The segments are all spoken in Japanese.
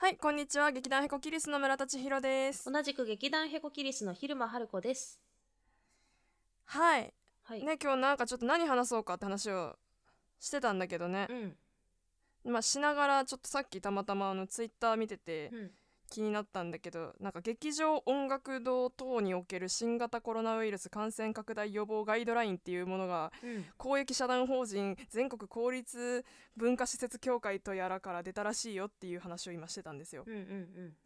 はい、こんにちは。劇団ヘコキリスの村田千尋です。同じく劇団ヘコキリスの昼間春子です。はい。はい。ね、今日なんかちょっと何話そうかって話をしてたんだけどね。うん。まあ、しながらちょっとさっきたまたまあのツイッター見ててうん。気になったんだけど、なんか劇場音楽堂等における新型コロナウイルス感染拡大予防ガイドラインっていうものがうん。公益社団法人全国公立文化施設協会とやらから出たらしいよっていう話を今してたんですよ。うん。うん。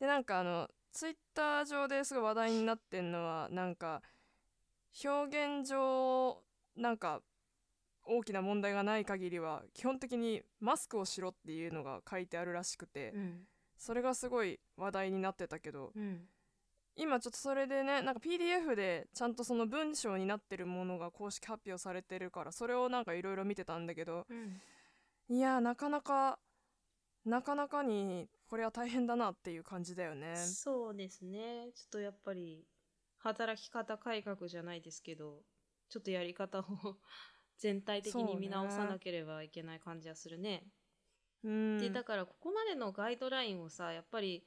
でなんかあのツイッター上ですごい話題になってんのはなんか表現上なんか大きな問題がない限りは基本的にマスクをしろっていうのが書いてあるらしくてうん。それがすごい話題になってたけどうん。今ちょっとそれでねなんか PDF でちゃんとその文章になってるものが公式発表されてるからそれをなんかいろいろ見てたんだけどうん。いやなかなかなかなかにこれは大変だなっていう感じだよね。そうですね。ちょっとやっぱり働き方改革じゃないですけど、ちょっとやり方を 全体的に見直さなければいけない感じはするね。うん。でだからここまでのガイドラインをさやっぱり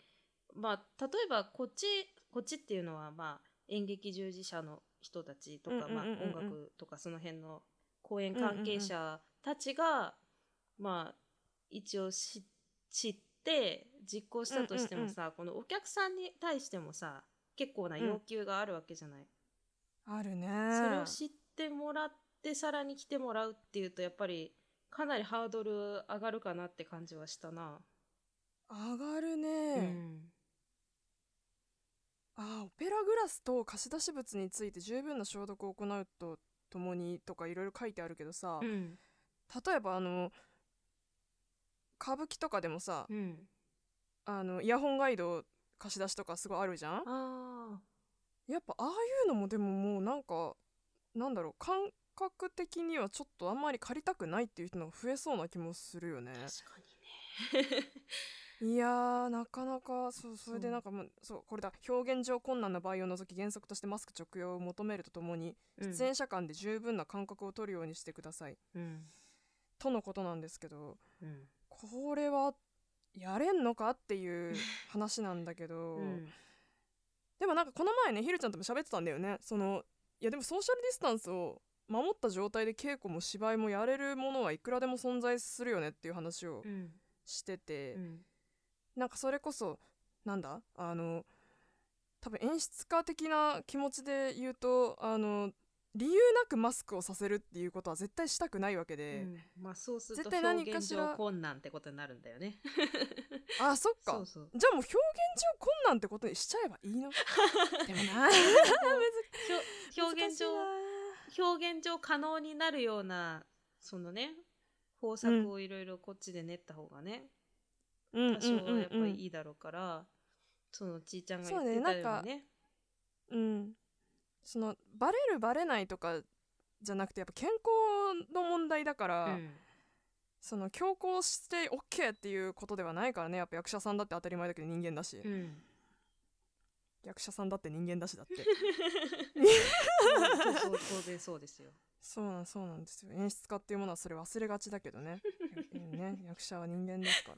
まあ例えばこっちこっちっていうのはまあ演劇従事者の人たちとか、うんうんうんうん。まあ、音楽とかその辺の公演関係者たちが、まあ一応し知って実行したとしてもさ、このお客さんに対してもさ結構な要求があるわけじゃない。あるね。それを知ってもらってさらに来てもらうっていうとやっぱりかなりハードル上がるかなって感じはしたな。上がるね、うん。あーオペラグラスと貸し出し物について十分な消毒を行うとともにとかいろいろ書いてあるけどさ、うん。例えばあの歌舞伎とかでもさ、うん、あのイヤホンガイド貸し出しとかすごいあるじゃん？あやっぱああいうのもでももうなんかなんだろう感覚的にはちょっとあんまり借りたくないっていう人の増えそうな気もするよね。ー確かにね。いやーなかなかそうそれでなんかもうそうこれだ。表現上困難な場合を除き原則としてマスク着用を求めるとともにうん。出演者間で十分な間隔を取るようにしてください、うん。とのことなんですけどうん。これはやれんのかっていう話なんだけど、うん。でもなんかこの前ねひるちゃんとも喋ってたんだよね。そのいやでもソーシャルディスタンスを守った状態で稽古も芝居もやれるものはいくらでも存在するよねっていう話をうん。してて、うん。なんかそれこそなんだ？あの多分演出家的な気持ちで言うとあの理由なくマスクをさせるっていうことは絶対したくないわけで、うん。まあそうすると絶対何表現かしら上困難ってことになるんだよね。あそっか。そうそう。じゃあもう表現上困難ってことにしちゃえばいいの？でもな表現上上表現上可能になるようなそのね方策をいろいろこっちで練った方がね、多少はやっぱりいいだろうから、そのちいちゃんが言ってたようにね。うん、そのバレるバレないとかじゃなくてやっぱ健康の問題だから、うん。その強行して OK っていうことではないからね。やっぱ役者さんだって当たり前だけど人間だし、うん役者さんだって人間だしだって。そうそう当然そうですよ。そうなんそうなんですよ。演出家っていうものはそれ忘れがちだけどね。ね。役者は人間ですから。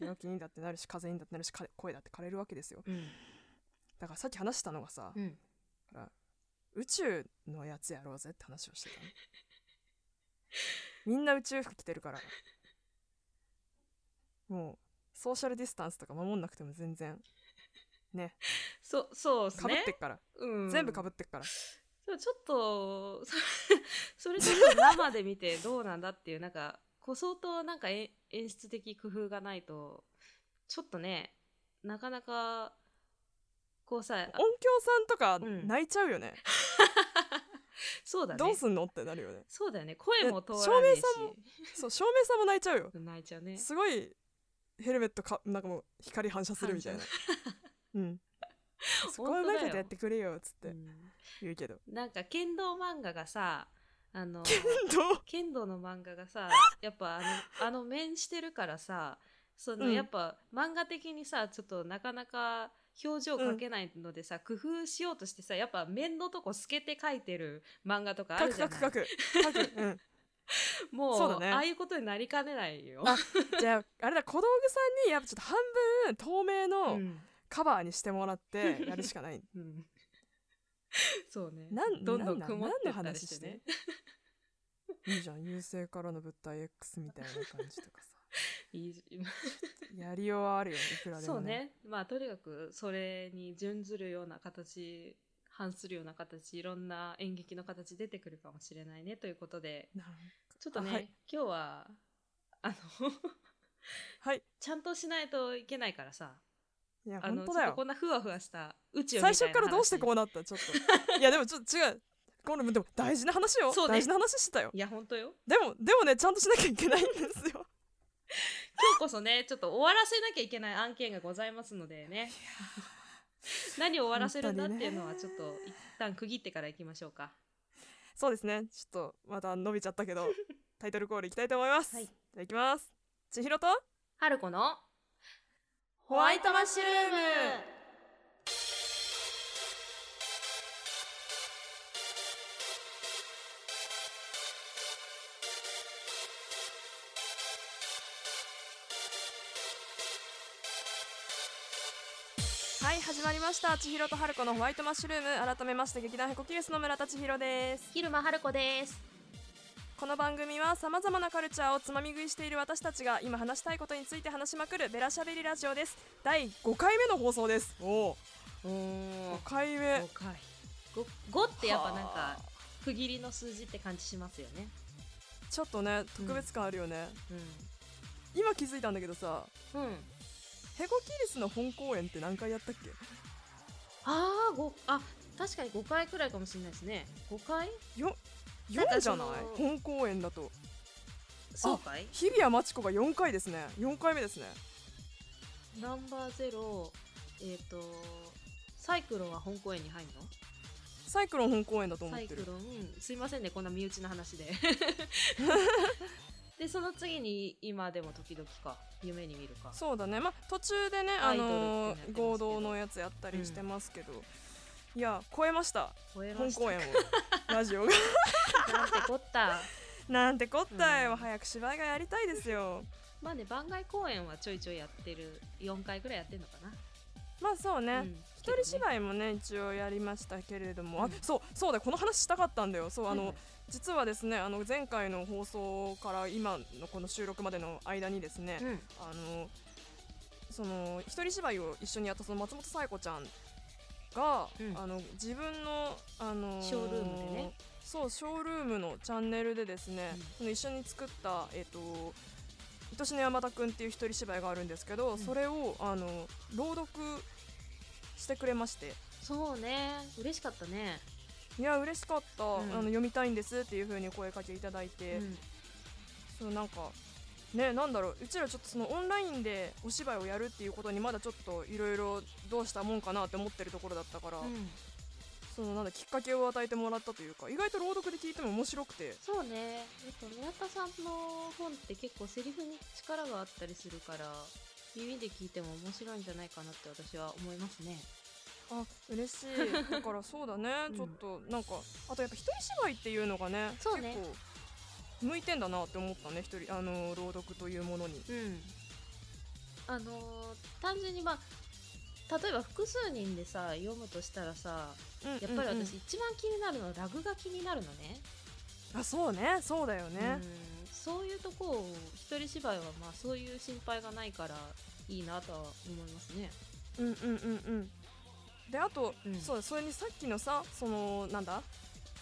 病気にだってなるし風邪にだってなるしか声だって枯れるわけですよ。うん。だからさっき話したのがさ、うん。宇宙のやつやろうぜって話をしてたの。みんな宇宙服着てるから。もうソーシャルディスタンスとか守んなくても全然ね。そそうですかぶねってっから、うん。全部かぶってっから。ちょっとそそれちょっと生で見てどうなんだっていうなんかこう相当なんかえ演出的工夫がないとちょっとねなかなかこうさ音響さんとかうん。泣いちゃうよね、そうだね。どうすんのってなるよね。そうだよね。声も通えらないし。照明そう照明さんも泣いちゃうよ。泣いちゃうね。すごいヘルメットかなんかもう光反射するみたいなうん。そこはうまいことやってくれよっつって。うん言うけど、なんか剣道漫画がさあの剣道？の漫画がさやっぱあのあの面してるからさその、うん。やっぱ漫画的にさちょっとなかなか表情描けないのでさ、工夫しようとしてさやっぱ面のとこ透けて描いてる漫画とかあ書るじゃない？く書く書く。書く。うん。もうね。ああいうことになりかねないよ。あじゃああれだ小道具さんにやっぱちょっと半分透明うのんカバーにしてもらって やるしかない。うん。そうね。なんどんどん曇ってったり何の話してね。いいじゃん優勢からの物体 X みたいな感じとかさ。いいやりようはあるよいくらでもそうね。まあとにかくそれに準ずるような形、反するような形、いろんな演劇の形出てくるかもしれないねということで、ちょっとね、あはい。今日は、あの、はい。ちゃんとしないといけないからさ、いや本当だよ。こんなふわふわした宇宙最初からどうしてこうなった？ちょっと。いやでもちょっと違う。これでも大事な話よ、ね。大事な話してたよ。いや、本当よ。でもでもねちゃんとしなきゃいけないんですよ。今日こそね、ちょっと終わらせなきゃいけない案件がございますのでね。何を終わらせるんだっていうのはちょっと一旦区切ってからいきましょうか。そうですね。ちょっとまた伸びちゃったけど タイトルコールいきたいと思います、はい。じゃあいきます。千尋と？春子のホワイトマッシュルーム。はい始まりました。千尋と春子のホワイトマッシュルーム。改めまして劇団ヘコキュースの村田千尋です。昼間春子です。この番組はさまざまなカルチャーをつまみ食いしている私たちが今話したいことについて話しまくるベラしゃべりラジオです第5回目の放送ですおおおお5。回目5回。5, 5ってやっぱなんはかあ区切りの数字って感じしますよね。ちょっとね特別感あるよね、う今気づいたんだけどさん。うん。ヘコキリスの本公演って何回やったっけ？ああ、5、あ、確かに5回くらいかもしれないですね。5回？よなんか4じゃない本公演だと。そうかい？日比谷真知子が4回ですね。4回目ですね。ナンバーゼロ、えっ、と、サイクロンは本公演に入るの？サイクロン本公演だと思ってる。サイクロン、すいませんね、こんな身内の話で。で、その次に今でも時々か、夢に見るか？そうだね。まあ途中でねあの合同のやつやったりしてますけど、いや超えました。超えました。本公演を。ラジオが。なんてこった。なんてこったよ、うん。早く芝居がやりたいですよ。まあね、番外公演はちょいちょいやってる、4回くらいやってんのかな。まあそうね、うん。一人芝居もね一応やりましたけれども、うん。あそうそうだこの話したかったんだよ。そうあの、はいはい実はですねあの前回の放送から今のこの収録までの間にですね、うん。あのその一人芝居を一緒にやったその松本紗子ちゃんが、うん。あの自分の、あのショールームでね。そうショールームのチャンネルでですね、うん。一緒に作ったえっ、と愛しの山田くんっていう一人芝居があるんですけど、ん。それをあの朗読してくれまして。そうね、嬉しかったね。いや嬉しかった、ん。あの読みたいんですっていう風に声かけいただいて、うん。そうなんかねなんだろううちらちょっとそのオンラインでお芝居をやるっていうことにまだちょっといろいろどうしたもんかなって思ってるところだったから、うん。そのなんだきっかけを与えてもらったというか意外と朗読で聞いても面白くて。そうね、やっぱ宮田さんの本って結構セリフに力があったりするから、耳で聞いても面白いんじゃないかなって私は思いますね。あ嬉しい。だからそうだね、うん。ちょっとなんかあとやっぱ一人芝居っていうのがねね。結構向いてんだなって思ったね一人あの朗読というものに。うん。あのー単純にまあ、例えば複数人でさ、読むとしたらさ、やっぱりうんうん。うん私一番気になるのはラグが気になるのね。あそうね。そうだよね、うん。そういうとこを一人芝居はまあそういう心配がないからいいなとは思いますね。うんうんうんうん。であと、うん。そうだそれにさっきのさそのなんだ？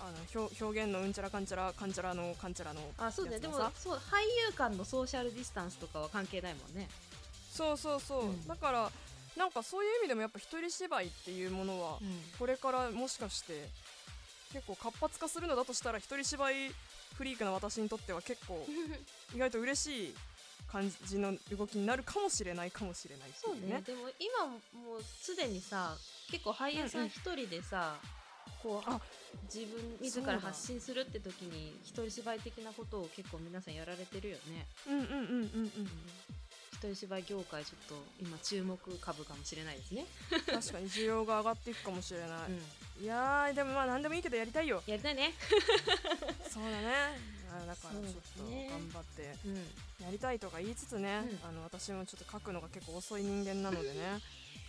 あの表表現のうんちゃらかんちゃらかんちゃらのかんちゃらのあそうね。でもそう俳優間のソーシャルディスタンスとかは関係ないもんね。そうそうそう、うん。だからなんかそういう意味でもやっぱ一人芝居っていうものはこれからもしかして結構活発化するのだとしたら一人芝居フリークな私にとっては結構 意外と嬉しい感じの動きになるかもしれないかもしれないってそうね。ね。でも今もうすでにさ結構俳優さん一人でさ、こうあ自分自ら発信するって時に一人芝居的なことを結構皆さんやられてるよね。うんうんうんうんうん。一人芝居業界ちょっと今注目株かもしれないですね。確かに需要が上がっていくかもしれない、うん、いやーでもまあ何でもいいけどやりたいよ。やりたいね。そうだね。あだからちょっと頑張ってうん。やりたいとか言いつつね、うん。あの私もちょっと書くのが結構遅い人間なのでね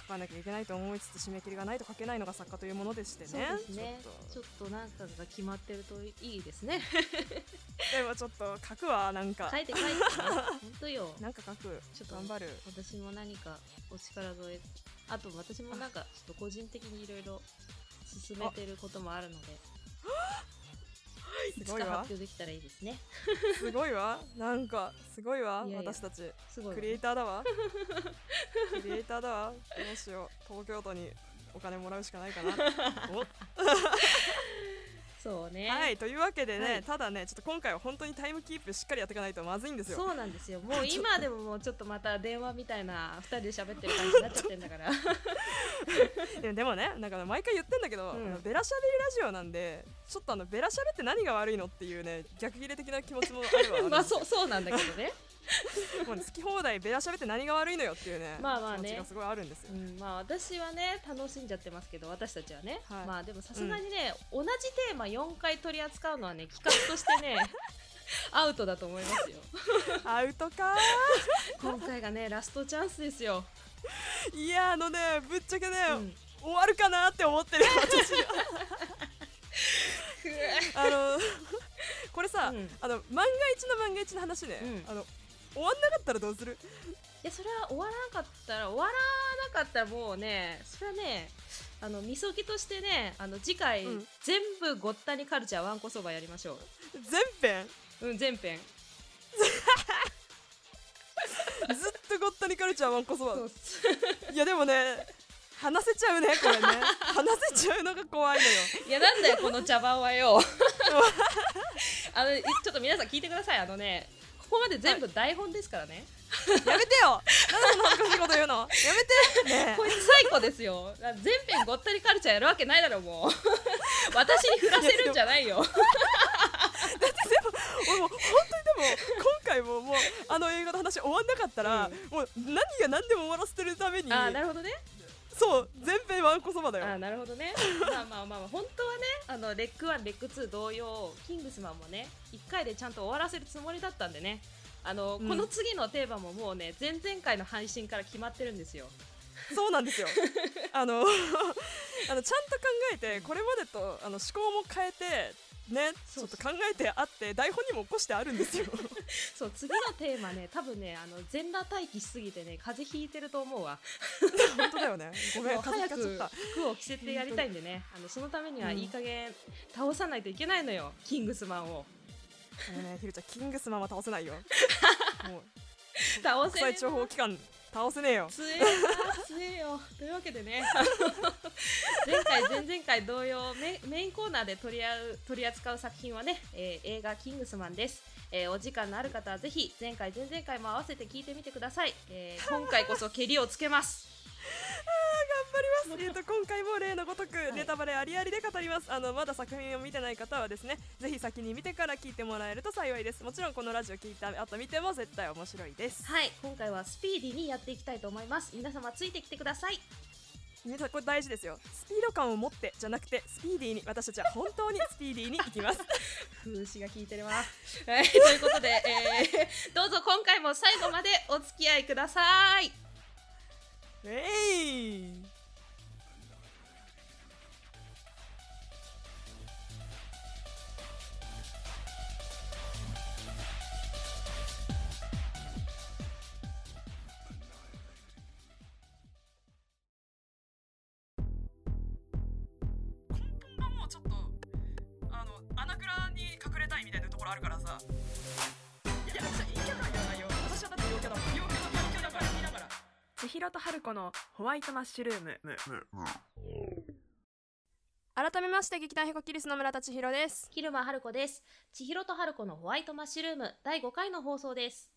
書かなきゃいけないと思いつつ締め切りがないと書けないのが作家というものでしてそうねですね。ちょっと。なんかが決まってるといいですね。と でもちょっと書くわなんか。書いて書いて本当よ。なんか書く。ちょっと頑張る。私も何かお力添え。あと私もなんかちょっと個人的にいろいろ進めてることもあるのでい。つかすごいわ。発表できたらいいですね。すごいわ。なんかすごいわ。いやいや。私たち。すごいわクリエイターだわ。クリエイターだわ。どうしよう。東京都にお金もらうしかないかな。おそうね。はいというわけでね、はい。ただねちょっと今回は本当にタイムキープしっかりやっていかないとまずいんですよ。そうなんですよ。もう今でももうちょっとまた電話みたいな2人で喋ってる感じになっちゃってんだから。でもねなんか毎回言ってんだけど、うん。ベラしゃべりラジオなんでちょっとあのベラしゃべって何が悪いのっていうね逆切れ的な気持ちもあるわ。まあそうそうなんだけどね もうね好き放題ベラしゃべって何が悪いのよっていうねまあまあね。気持ちがすごいあるんですよ、うん、まあ私はね楽しんじゃってますけど私たちはね、はい。まあでもさすがにね、同じテーマ4回取り扱うのはね企画としてね アウトだと思いますよ。アウトか今回がねラストチャンスですよ、ーいやあのねぶっちゃけね、うん。終わるかなって思ってる私あのこれさ、うん。あの万が一の万が一の話ね、うん。あの終わんなかったらどうする？いやそれは終わらなかったら終わらなかったらもうねそれはねあのみそぎとしてねあの次回、うん。全部ごったにカルチャーわんこそばやりましょ全編？ううん全編。ずっとごったにカルチャーワンコそば。いやでもね話せちゃうねこれね。話せちゃうのが怖いのよ。いやなんだよこの茶番はよ。あのいちょっと皆さん聞いてください。あのねここまで全部台本ですからね、やめてよ。なんで恥ずかしいこと言うの？やめて。ねこいつ最高ですよ。全編ごったにカルチャーやるわけないだろもう。私に振らせるんじゃないよ。俺もう本当にでも今回ももうあの映画の話終わんなかったら、うん。もう何が何でも終わらせてるためにあーなるほどねそう全編ワンコそばだよ。あーなるほどね。まあまあまあまあ本当はねあのレック1レック2同様キングスマンもね1回でちゃんと終わらせるつもりだったんでね。あの、うん。この次のテーマももうね前々回の配信から決まってるんですよ。そうなんですよ。あの あのちゃんと考えてこれまでとあの思考も変えてねちょっと考えてあって台本にも起こしてあるんですよ。そう次のテーマね多分ねあの全裸待機しすぎてね風邪ひいてると思うわ。本当だよね。ごめん風邪ちゃっ服を着せてやりたいんでね。あのそのためにはいい加減倒さないといけないのよキングスマンを。たもうねひるちゃんキングスマンは倒せないよ。もう国倒せねえ際諜報機関倒せねえよ。強え強えよ。というわけでね。前回前々回同様メメインコーナーで取り合う取り扱う作品はね、えー映画「キングスマン」です、えーお時間のある方はぜひ前回前々回も合わせて聞いてみてください、えー今回こそ蹴りをつけます。頑張ります。えっと今回も例のごとくいネタバレありありで語ります。あのまだ作品を見てない方はですね、ぜひ先に見てから聞いてもらえると幸いです。もちろんこのラジオ聞いた後見ても絶対面白いです。はい今回はスピーディーにやっていきたいと思います皆様ついてきてください皆さんこれ大事ですよ。スピード感を持ってじゃなくてスピーディーに私たちは本当にスピーディーに行きます。風刺が効いてるわ。はい、ということで、えーどうぞ今回も最後までお付き合いください。えい。根本がもうちょっとあの穴蔵に隠れたいみたいなところあるからさ千尋と春子のホワイトマッシュルーム。改めまして劇団ヒコキリスの村田千尋です。昼間春子です。千尋と春子のホワイトマッシュルーム。第5回の放送です。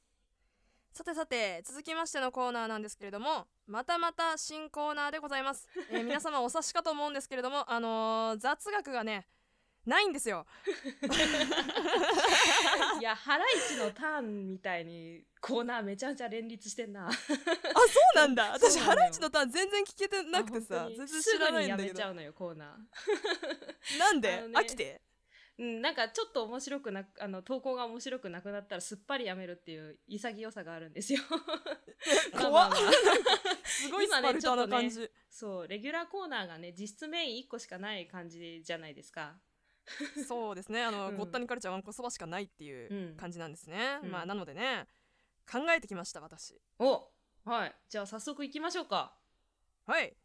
さてさて続きましてのコーナーなんですけれどもまたまた新コーナーでございます、えー皆様お察しかと思うんですけれどもあのー雑学がねないんですよ。いや、ハライチのターンみたいにコーナーめちゃめちゃ連立してんな。あそうなんだ。私ハライチのターン全然聞けてなくてさ全然知らないんだけど。すぐにやめちゃうのよ、コーナー。なんで、ね飽きて？うん、なんかちょっと面白くなあの投稿が面白くなくなったらすっぱりやめるっていう潔さがあるんですよ。まあまあまあ。すごいスパルタな感じ、そうレギュラーコーナーがね実質メイン1個しかない感じじゃないですか。そうですね。あの、うん。ごったにカルチャーわんこそばしかないっていううん。感じなんですね、うん。まあなのでね考えてきました私。おはい。じゃあ早速行きましょうか。はい。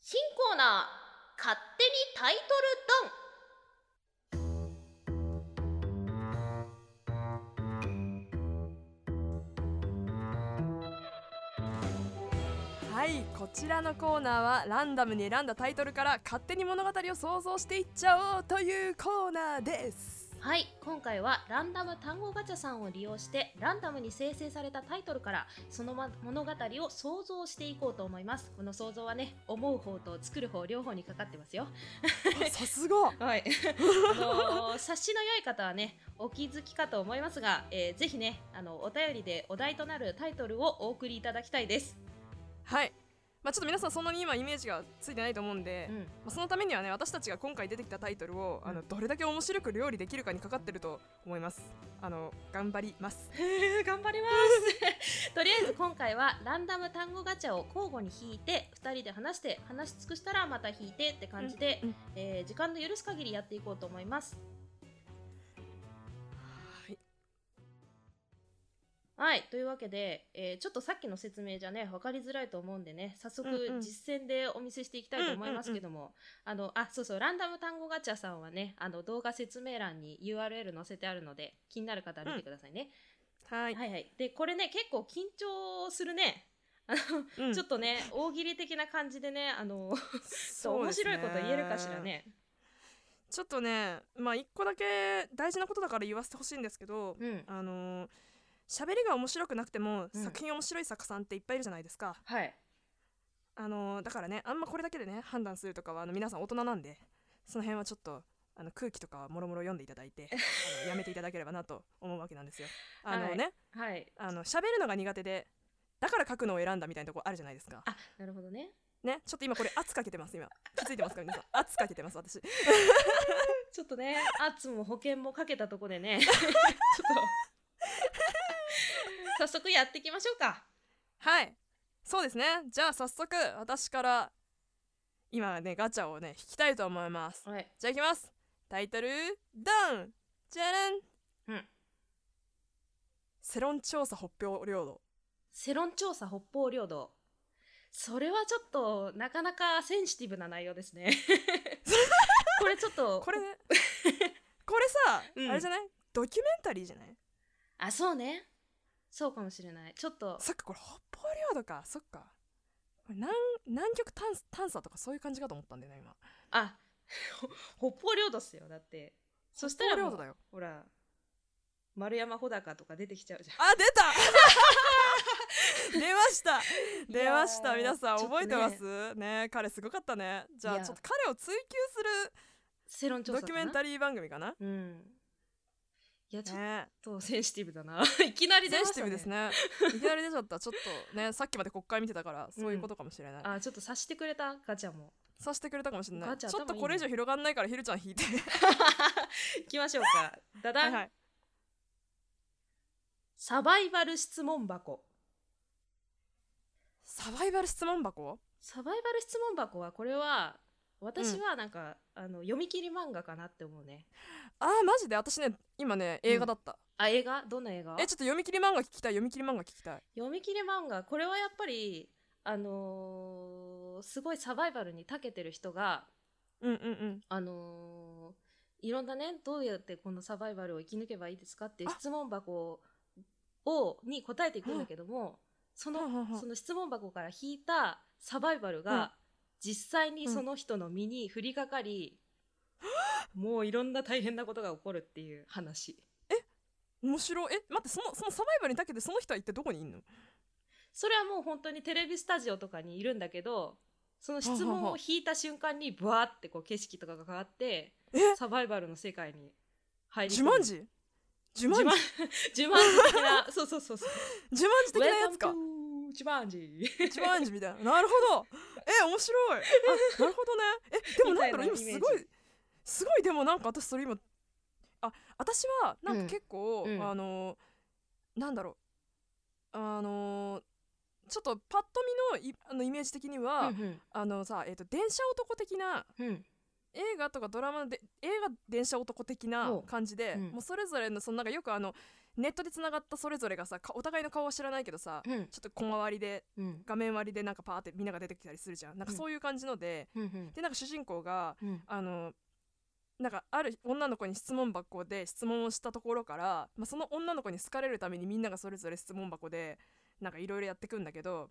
新コーナー勝手にタイトルドンはいこちらのコーナーはランダムに選んだタイトルから勝手に物語を想像していっちゃおうというコーナーです。はい今回はランダム単語ガチャさんを利用してランダムに生成されたタイトルからそのま物語を想像していこうと思います。この想像はね思う方と作る方両方にかかってますよ。あさすが。はい。あ察しの良い方はねお気づきかと思いますが、えーぜひねあのお便りでお題となるタイトルをお送りいただきたいですはい。まあちょっと皆さんそんなに今イメージがついてないと思うんで、うん。まあ、そのためにはね私たちが今回出てきたタイトルを、あのどれだけ面白く料理できるかにかかってると思います。あの頑張ります。頑張ります。とりあえず今回はランダム単語ガチャを交互に引いて2人で話して話し尽くしたらまた引いてって感じで、うんうん。えー時間の許す限りやっていこうと思いますはいというわけで、えーちょっとさっきの説明じゃね分かりづらいと思うんでね早速うんうん。実践でお見せしていきたいと思いますけども、あのあそうそうランダム単語ガチャさんはねあの動画説明欄に URL 載せてあるので気になる方は見てくださいね、はい、はいはい。でこれね結構緊張するね。あの、うん。ちょっとね大喜利的な感じでねあのそう面白いこと言えるかしらね。ちょっとねまあ一個だけ大事なことだから言わせてほしいんですけど、うん。あのー喋りが面白くなくても、うん。作品面白い作家さんっていっぱいいるじゃないですか。はい。あのーだからねあんまこれだけでね判断するとかはあの皆さん大人なんでその辺はちょっとあの空気とかはもろもろ読んでいただいて あのやめていただければなと思うわけなんですよ。あのね、はい。あの喋るのが苦手でだから書くのを選んだみたいなとこあるじゃないですか。あなるほどね。ねちょっと今これ圧かけてます今。気づいてますか皆さん？圧かけてます私。ちょっとね圧も保険もかけたとこでね。ちょっと早速やっていきましょうか。はい。そうですね。じゃあ早速私から今ねガチャをね引きたいと思います。はい。じゃあいきます。タイトルドンじゃらん。うん。世論調査北方領土。世論調査北方領土。それはちょっとなかなかセンシティブな内容ですね。これちょっとこれ これさ、うん。あれじゃない？ドキュメンタリーじゃない？あそうねそうかもしれない。ちょっとそっかこれ北方領土か。そっか。これ南南極探探査とかそういう感じかと思ったんだよね今。あほ 北方領土っすよだって。そしたらほら丸山穂高とか出てきちゃうじゃん。あ出た！出ました。出ました。皆さん覚えてます？ね彼すごかったね。じゃあちょっと彼を追求する世論調査ドキュメンタリー番組かな？うんいやちょっね。とセンシティブだな。いきなり出ましたね。シティブですね。いきなり出ちゃった。ちょっとね さっきまで国会見てたからそういうことかもしれない、あちょっと察してくれたガチャも。さしてくれたかもしれない。ちょっとこれ以上広がんないからひるちゃん引いて。いきましょうか。ダダン、はいはい。サバイバル質問箱。サバイバル質問箱？サバイバル質問箱はこれは私はなんか、あの読み切り漫画かなって思うね。あーマジで？私ね今ね映画だった、あ映画？どんな映画？えちょっと読み切り漫画聞きたい読み切り漫画聞きたい。読み切り漫画。これはやっぱりあのーすごいサバイバルに長けてる人がうんうんうん。あのーいろんなねどうやってこのサバイバルを生き抜けばいいですかっていうあ。質問箱をに答えていくんだけどもそのその質問箱から引いたサバイバルうん。が実際にその人の身に降りかかり、もういろんな大変なことが起こるっていう話。面白い。え待ってそのそのサバイバルにだけでその人は一体どこにいんの？それはもう本当にテレビスタジオとかにいるんだけどその質問を引いた瞬間にブワーってこう景色とかが変わってえ？サバイバルの世界に入りジュマンジ？ジュマン自慢ジ自慢的なそうそうそうそう。ジュマンジ的なやつか自慢寺ジ。ュマンジみたいな。なるほど。え面白い。あなるほどね。えでもなんだろう今すごいすごいでもなんか私それ今あ私はなんか結構、うん。うんあのなんだろう。あのちょっとパッと見のいあのイメージ的には、うんあのさ、えー、と電車男的なうん。うん映画とかドラマので映画電車男的なお感じで、うん。もうそれぞれのそのなんかよくあのネットでつながったそれぞれがさかお互いの顔は知らないけどさ、うん。ちょっと小回りでうん。画面割りでなんかパーってみんなが出てきたりするじゃん。なんかうん。そういう感じので、うん。でなんか主人公がうん。あのなんかある女の子に質問箱で質問をしたところから、まあ、その女の子に好かれるためにみんながそれぞれ質問箱でなんかいろいろやってくんだけど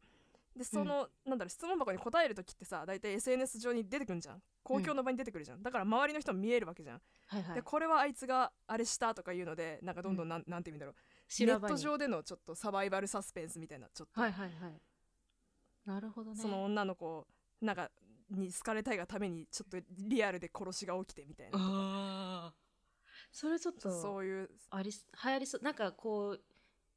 でその、なんだろう質問箱に答える時ってさ大体 SNS 上に出てくんじゃん。公共の場に出てくるじゃん、だから周りの人も見えるわけじゃん、はいはい。でこれはあいつがあれしたとかいうのでなんかどんどんなん,、なんて意味だろう。ネット上でのちょっとサバイバルサスペンスみたいなちょっと、はいはいはい。なるほどね。その女の子なんかに好かれたいがためにちょっとリアルで殺しが起きてみたいなああそれちょっと。そういう。ありす流行りそう。なんかこう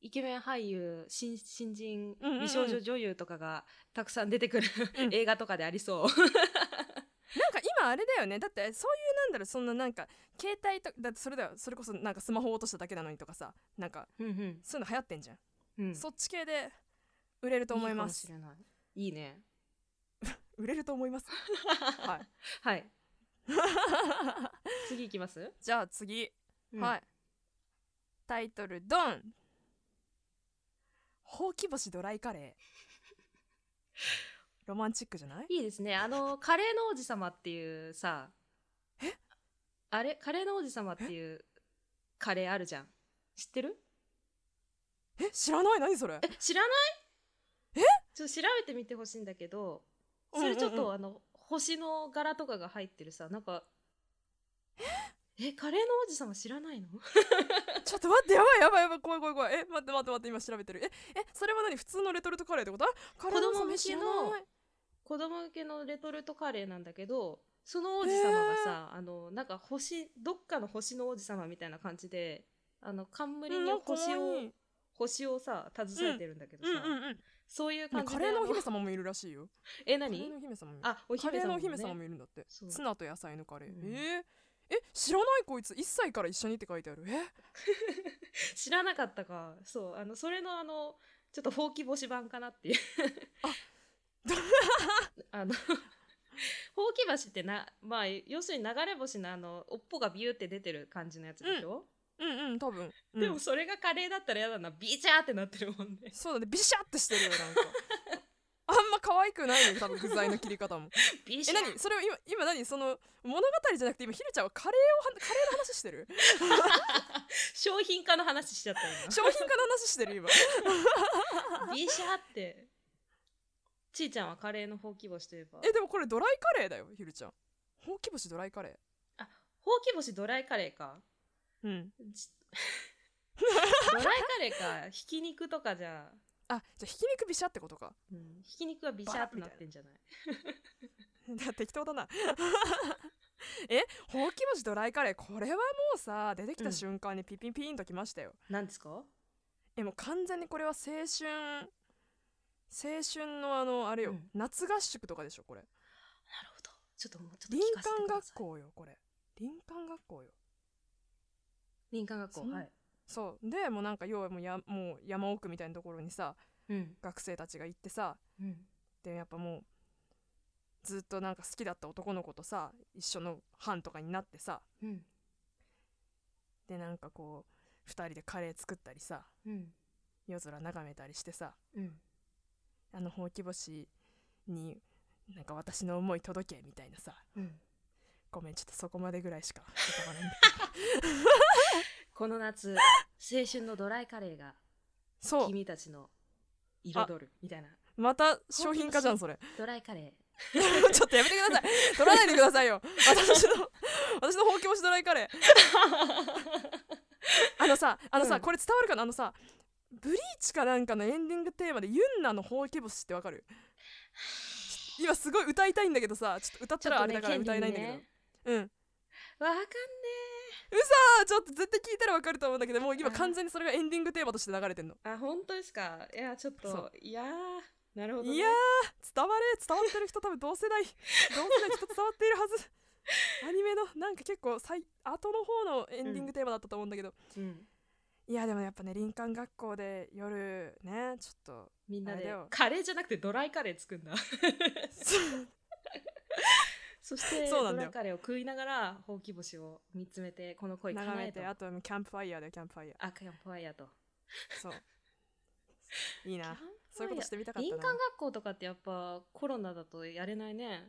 イケメン俳優新新人美少女女優とかがたくさん出てくる、うん。映画とかでありそう。なんか今あれだよね。だってそういうなんだろうそんななんか携帯とだってそれだよ。それこそなんかスマホを落としただけなのにとかさ。なんかうんうん。そういうの流行ってんじゃん、うん。そっち系で売れると思います。いいね。売れると思います。はい。はい。次いきます、じゃあ次、うん。はい。タイトルドンほうき星ドライカレー。ロマンチックじゃない？いいですね。あのカレーの王子様っていうさあれ？カレーの王子様っていうカレーあるじゃん。知ってる？え？知らない？何それ？え？知らない？え？ちょっと調べてみてほしいんだけどそれちょっと、あの星の柄とかが入ってるさなんかえ？カレーの王子様知らないの？ちょっと待ってやばいやばいやばい怖い怖い怖い。え待って待って待って今調べてる。ええそれは何？普通のレトルトカレーってこと？カレーの王様知らない。子供向けのレトルトカレーなんだけどその王子様がさ、あのなんか星どっかの星の王子様みたいな感じであの冠にうん星を、可愛い。星をさ携えてるんだけどさ、うんうんうんそういう感じでカレーのおあ姫様もいるらしいよ。えカレー何のお姫様もいる。あおカレ姫様も、ね、ーのお姫様もいるんだって。ツナと野菜のカレー、うん。えーえ知らないこいつ。1歳から一緒にって書いてある。え？知らなかったか。そうあのそれのあのちょっとほうき星版かなっていう。あ のほうき橋ってなまあ要するに流れ星のあの尾っぽがビューって出てる感じのやつでしょ、うん。うん多分、うん。でもそれがカレーだったらやだな。ビチャーってなってるもんね。そうだね。ビシャってしてるよなんか あんま可愛くないよ多分具材の切り方も。え何？それを今今何？その物語じゃなくて今ひるちゃんはカレーをはカレーの話してる？商品化の話しちゃった 商品化の話してる今。今ビシャーって。ちーちゃんはカレーのほうき星といえば？えでもこれドライカレーだよひるちゃん。ほうき星ドライカレほうき星ドライカレーか。ーうん。ちドライカレーか。ひき肉とかじゃあじゃあひき肉ビシャってことか。うん。ひき肉がビシャーってなってんじゃない。だ適当だな。えほうき星ドライカレー。これはもうさ出てきた瞬間にピピンピンときましたよ、何ですか？えもう完全にこれは青春青春のあのあれよ、うん。夏合宿とかでしょこれ。なるほど。ちょっともうちょっと林聞かせて間ください。学校よこれ。林間学校よ。林間学校はいそう。でもうなんか要はもうやもう山奥みたいなところにさうん。学生たちが行ってさうん。でやっぱもうずっとなんか好きだった男の子とさ一緒の班とかになってさうん。でなんかこう2人でカレー作ったりさうん。夜空眺めたりしてさうん。あのほうき星になんか私の思い届けみたいなさうんごめんちょっとそこまでぐらいしか 浮かばないんだこの夏青春のドライカレーがそう。君たちの彩るみたいな。また商品化じゃんそれ。ドライカレ ちょっとやめてください。取らないでくださいよ。私の 私のほうき星ドライカレー。あのさあのさ、うん。これ伝わるかな？あのさブリーチかなんかのエンディングテーマでユンナのほうき星ってわかる？今すごい歌いたいんだけどさちょっと歌ったらあれだから歌えないんだけど、うん。ーわかんねあちょっと絶対聞いたらわかると思うんだけどもう今完全にそれがエンディングテーマとして流れてんの。ーあ本当ですか？いやちょっそといやーなるほど、ね、いやー伝われ。伝わってる人多分同世代。同世代きっと伝わっているはず。アニメのなんか結構最後の方のエンディングテーマだったと思うんだけど、うん。いやでもやっぱね林間学校で夜ねちょっとみんなでカレーじゃなくてドライカレー作るんだそしてそうなんだよ。カレーを食いながらほうき星を見つめてこの恋眺め叶えと。てあとキャンプファイヤーだよキャンプファイヤあキャンプファイヤーと。ーそう。いいな。そういうことしてみたかったな。林間学校とかってやっぱコロナだとやれないね。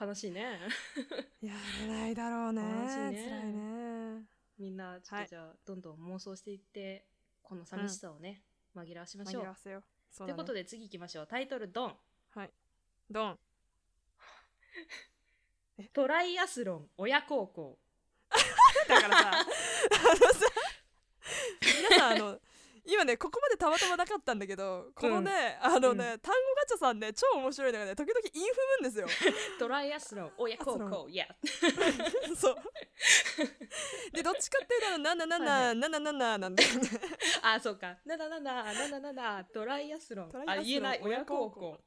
悲しいね。やれないだろうね。悲しいね。辛いね。みんなちょっはい。とじゃあどんどん妄想していってこの寂しさをね、紛らわしましょう。ね。ということで次行きましょう。タイトルドン。はい。ドン トライアスロン親孝行。だからさ、あのさ、皆さんあの、今ねここまでたまたまなかったんだけどこのね、うん、あのね、うん、単語ガチャさんね超面白いのがね時々インフムんですよ。トライアスロン親孝行いやそう。でどっちかっていうと77777なんだよね。あそうか。77777トライアスロン。あ言えない。親孝行。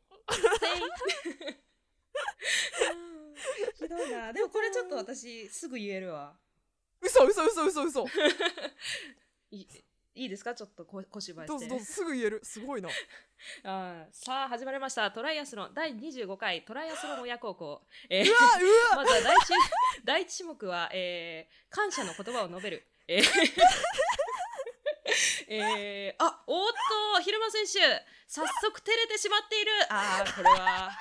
ひどいな。でもこれちょっと私すぐ言えるわ。嘘嘘嘘嘘嘘。いいいですか？ちょっとこ小芝居して。どうぞどうぞすぐ言える。すごいな。あーさあ始まりました。トライアスロン第25回トライアスロン親孝行、えーうわうわ。まずは第一第一種目は、えー感謝の言葉を述べる。えーえーあおーっと昼間選手。早速照れてしまっている。あーこれは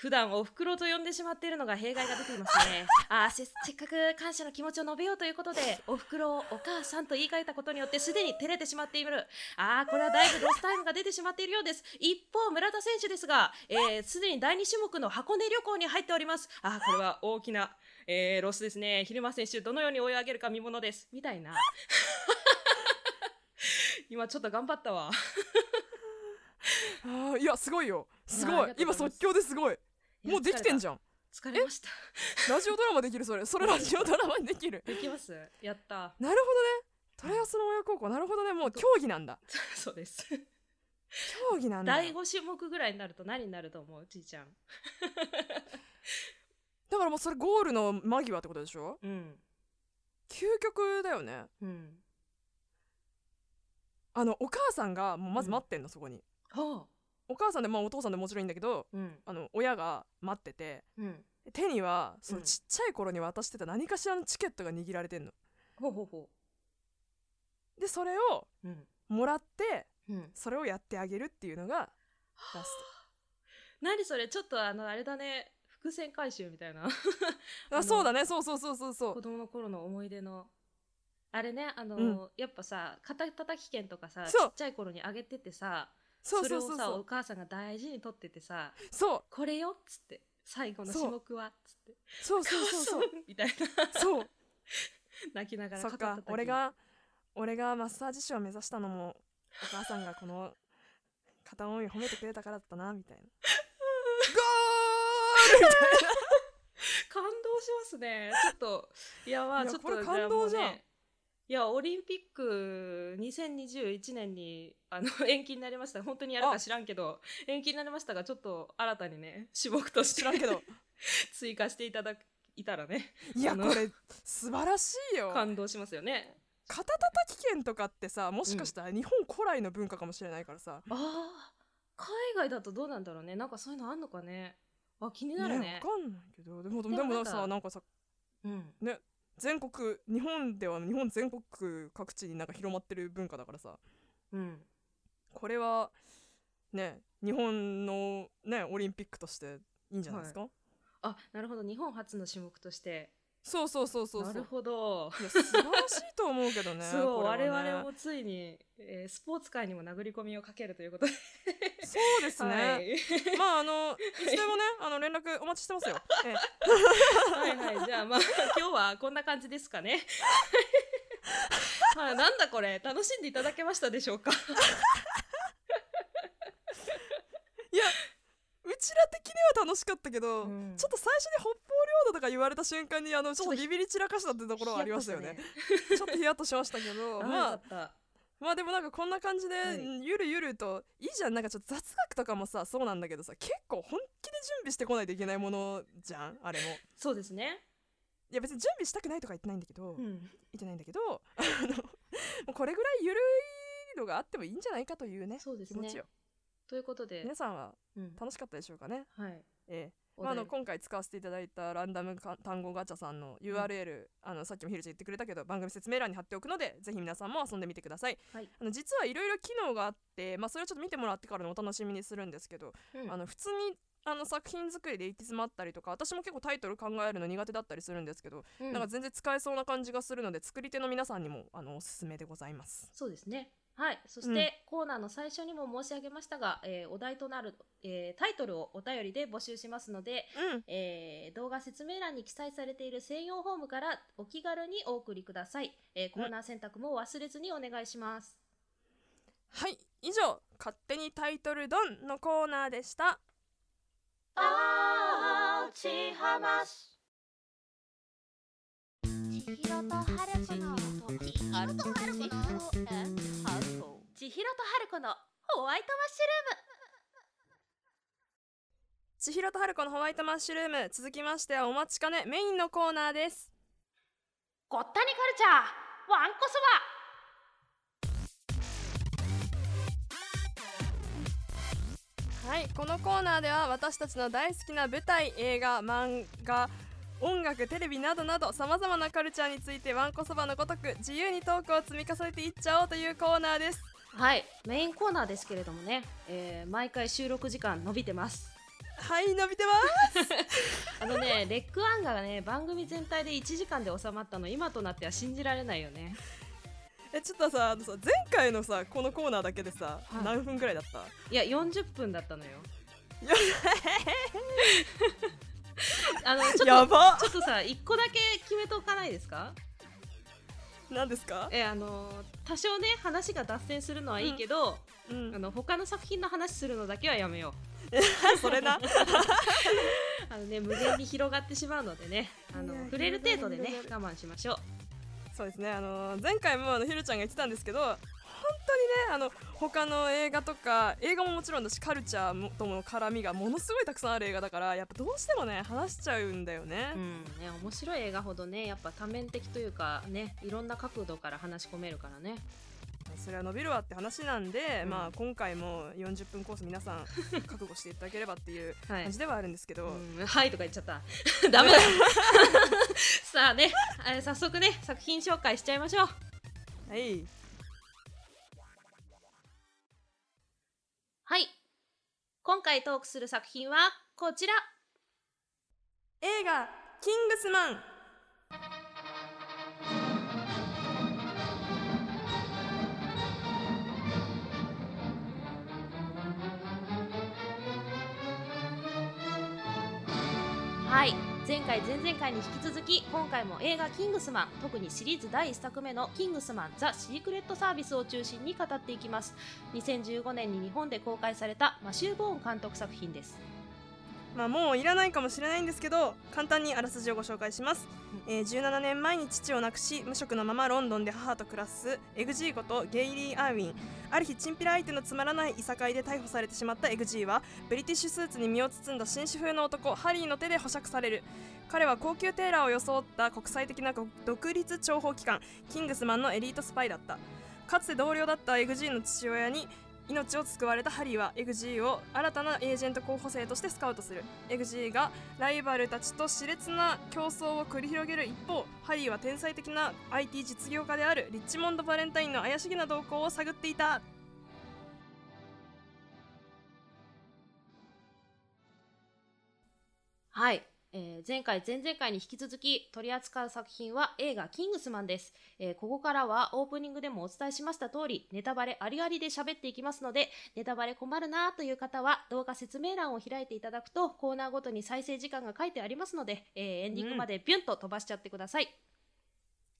普段お袋と呼んでしまっているのが弊害が出ていますね。あーせせっかく感謝の気持ちを述べようということでお袋をお母さんと言い換えたことによってすでに照れてしまっている。あーこれはだいぶロスタイムが出てしまっているようです。一方村田選手ですがすで、えー既に第2種目の箱根旅行に入っております。あーこれは大きな、えーロスですね。昼間選手どのように追い上げるか見ものです。みたいな。今ちょっと頑張ったわ。あーいやすごいよ。すごい。今即興ですごいもうできてんじゃん。疲れました。ラジオドラマできる？それそれラジオドラマにできる？できます。やった。なるほどね。トライアスロン親孝行。なるほどね。もう競技なんだ。そうです。競技なんだ。第5種目ぐらいになると何になると思う？ちいちゃん。だからもうそれゴールの間際ってことでしょ？うん。究極だよね。うん。あのお母さんがもうまず待ってんの、そこに。はあお母さんでまあお父さんでもちろんいいんだけどうん。あの親が待っててうん。手にはそのうん。ちっちゃい頃に渡してた何かしらのチケットが握られてんの。ほうほうほでそれをもらってうん。それをやってあげるっていうのがラス何それちょっとあのあれだね。伏線回収みたいな。ト あそうだね。そうそうそうそうそう。子供の頃の思い出の。あれねあの、うん。やっぱさ肩たたき券とかさちっちゃい頃にあげててさそうそうれをさそう。そうお母さんが大事に取っててさそう。これよっつって最後の種目はっつって。そう。そうそうそうみたいな。そう。泣きながらそっか。俺が俺がマッサージ師を目指したのもお母さんがこの片思いを褒めてくれたからだったなみたいな。ゴールみたい感動しますね。ちょっといやまあちょっとこれ感動じゃんいやオリンピック2021年にあの 延期になりました。本当にやるか知らんけど延期になりましたがちょっと新たにね種目として知らんけど。追加していただいたらねいやこれ素晴らしいよ。感動しますよね。肩たたき券とかってさもしかしたら日本古来の文化かもしれないからさ、あー。海外だとどうなんだろうね。なんかそういうのあんのかね。あ気になるね。ねわかんないけど。でもでももでもさなんかさうん全国日本では日本全国各地になんか広まってる文化だからさ。うん。これはね日本のねオリンピックとしていいんじゃないですか、あなるほど。日本初の種目としてそうそうそうそうそう。なるほど。いや素晴らしいと思うけどねすごい、これはね。我々もついに、えースポーツ界にも殴り込みをかけるということで。そうですね、はい、まああのいつでもねあの連絡お待ちしてますよ、ええ。はいはいじゃあまあ今日はこんな感じですかね。はい。なんだこれ楽しんでいただけましたでしょうか？いやうちら的には楽しかったけど、うん。ちょっと最初に北方領土とか言われた瞬間にあのちょっとビビり散らかしたってところはありましたよね。ちょっとヒヤッとしましたけど あまあまあでもなんかこんな感じで、はい。ゆるゆるといいじゃんなんかちょっと雑学とかもさそうなんだけどさ結構本気で準備してこないといけないものじゃんあれも。そうですね。いや別に準備したくないとか言ってないんだけど、言うん。ってないんだけどあのもうこれぐらいゆるいのがあってもいいんじゃないかというねそうですね。気持ちよ。ということで。皆、さんはうん。楽しかったでしょうかね。はい。ええまあ、あの今回使わせていただいたランダムか単語ガチャさんの URL、あのさっきもひるちゃん言ってくれたけど番組説明欄に貼っておくのでぜひ皆さんも遊んでみてください、はい。あの実はいろいろ機能があって、まあ、それをちょっと見てもらってからのお楽しみにするんですけど、うん。あの普通にあの作品作りで行き詰まったりとか私も結構タイトル考えるの苦手だったりするんですけど、うん。なんか全然使えそうな感じがするので作り手の皆さんにもあのおすすめでございます。そうですね。はい。そして、コーナーの最初にも申し上げましたが、えーお題となる、えータイトルをお便りで募集しますので、うんえー動画説明欄に記載されている専用フォームからお気軽にお送りください。えーコーナー選択も忘れずにお願いします。はい以上「勝手にタイトルドン」のコーナーでしたあーちはまし。千尋と春子の千尋と春子千尋と春子のホワイトマッシ千尋と春子のホワイトマッュルーム続きましてはお待ちかねメインのコーナーです。ュルーム。ごったにカルチャー、わんこそはいこのコーナーでは私たちの大好きな舞台映画漫画音楽テレビなどなどさまざまなカルチャーについてわんこそばのごとく自由にトークを積み重ねていっちゃおうというコーナーです。バはい。メインコーナーですけれどもね、えー毎回収録時間伸びてます。はい伸びてます あのね、レックアンガーがね、番組全体で1時間で収まったの、今となっては信じられないよね。えちょっとさあのさ前回のさこのコーナーだけでさ、はい何分ぐらいだった？いや、40分だったのよ。あの、ちょっと、ちょっとさ、一個だけ決めておかないですか？何ですか？え、あの、多少ね、話が脱線するのはいいけど、うん。あの、他の作品の話するのだけはやめよ それな。う。あのね、無限に広がってしまうのでね、あの触れる程度でね我慢しましょう。そうですね。あの前回もあのひるちゃんが言ってたんですけど本当にねあの他の映画とか映画ももちろんだしカルチャーもとの絡みがものすごいたくさんある映画だからやっぱどうしてもね話しちゃうんだよね、うんね、面白い映画ほどねやっぱ多面的というかねいろんな角度から話し込めるからね。それは伸びるわって話なんで、うん。まあ今回も40分コース皆さん覚悟していただければっていう はい。感じではあるんですけど、うんはいとか言っちゃった。ダメだ。さあねえー早速ね作品紹介しちゃいましょう。はいはい回トークする作品はこちら。映画「キングスマン」前回前々回に引き続き今回も映画「キングスマン」特にシリーズ第1作目の「キングスマンザ・シークレット・サービス」を中心に語っていきます。2015年に日本で公開されたマシュー・ボーン監督作品です。まあ、もういらないかもしれないんですけど簡単にあらすじをご紹介します、えー17年前に父を亡くし無職のままロンドンで母と暮らすエグジーことゲイリー・アーウィン。ある日チンピラ相手のつまらないいさかいで逮捕されてしまったエグジーはブリティッシュスーツに身を包んだ紳士風の男ハリーの手で保釈される。彼は高級テーラーを装った国際的な独立諜報機関キングスマンのエリートスパイだった。かつて同僚だったエグジーの父親に命を救われたハリーはエグジーを新たなエージェント候補生としてスカウトする。エグジーがライバルたちと熾烈な競争を繰り広げる一方ハリーは天才的な IT 実業家であるリッチモンド・バレンタインの怪しげな動向を探っていた。はい、えー前回前々回に引き続き取り扱う作品は映画「キングスマン」です、えーここからはオープニングでもお伝えしました通りネタバレありありで喋っていきますのでネタバレ困るなという方は動画説明欄を開いていただくとコーナーごとに再生時間が書いてありますので、えーエンディングまでビュンと飛ばしちゃってください、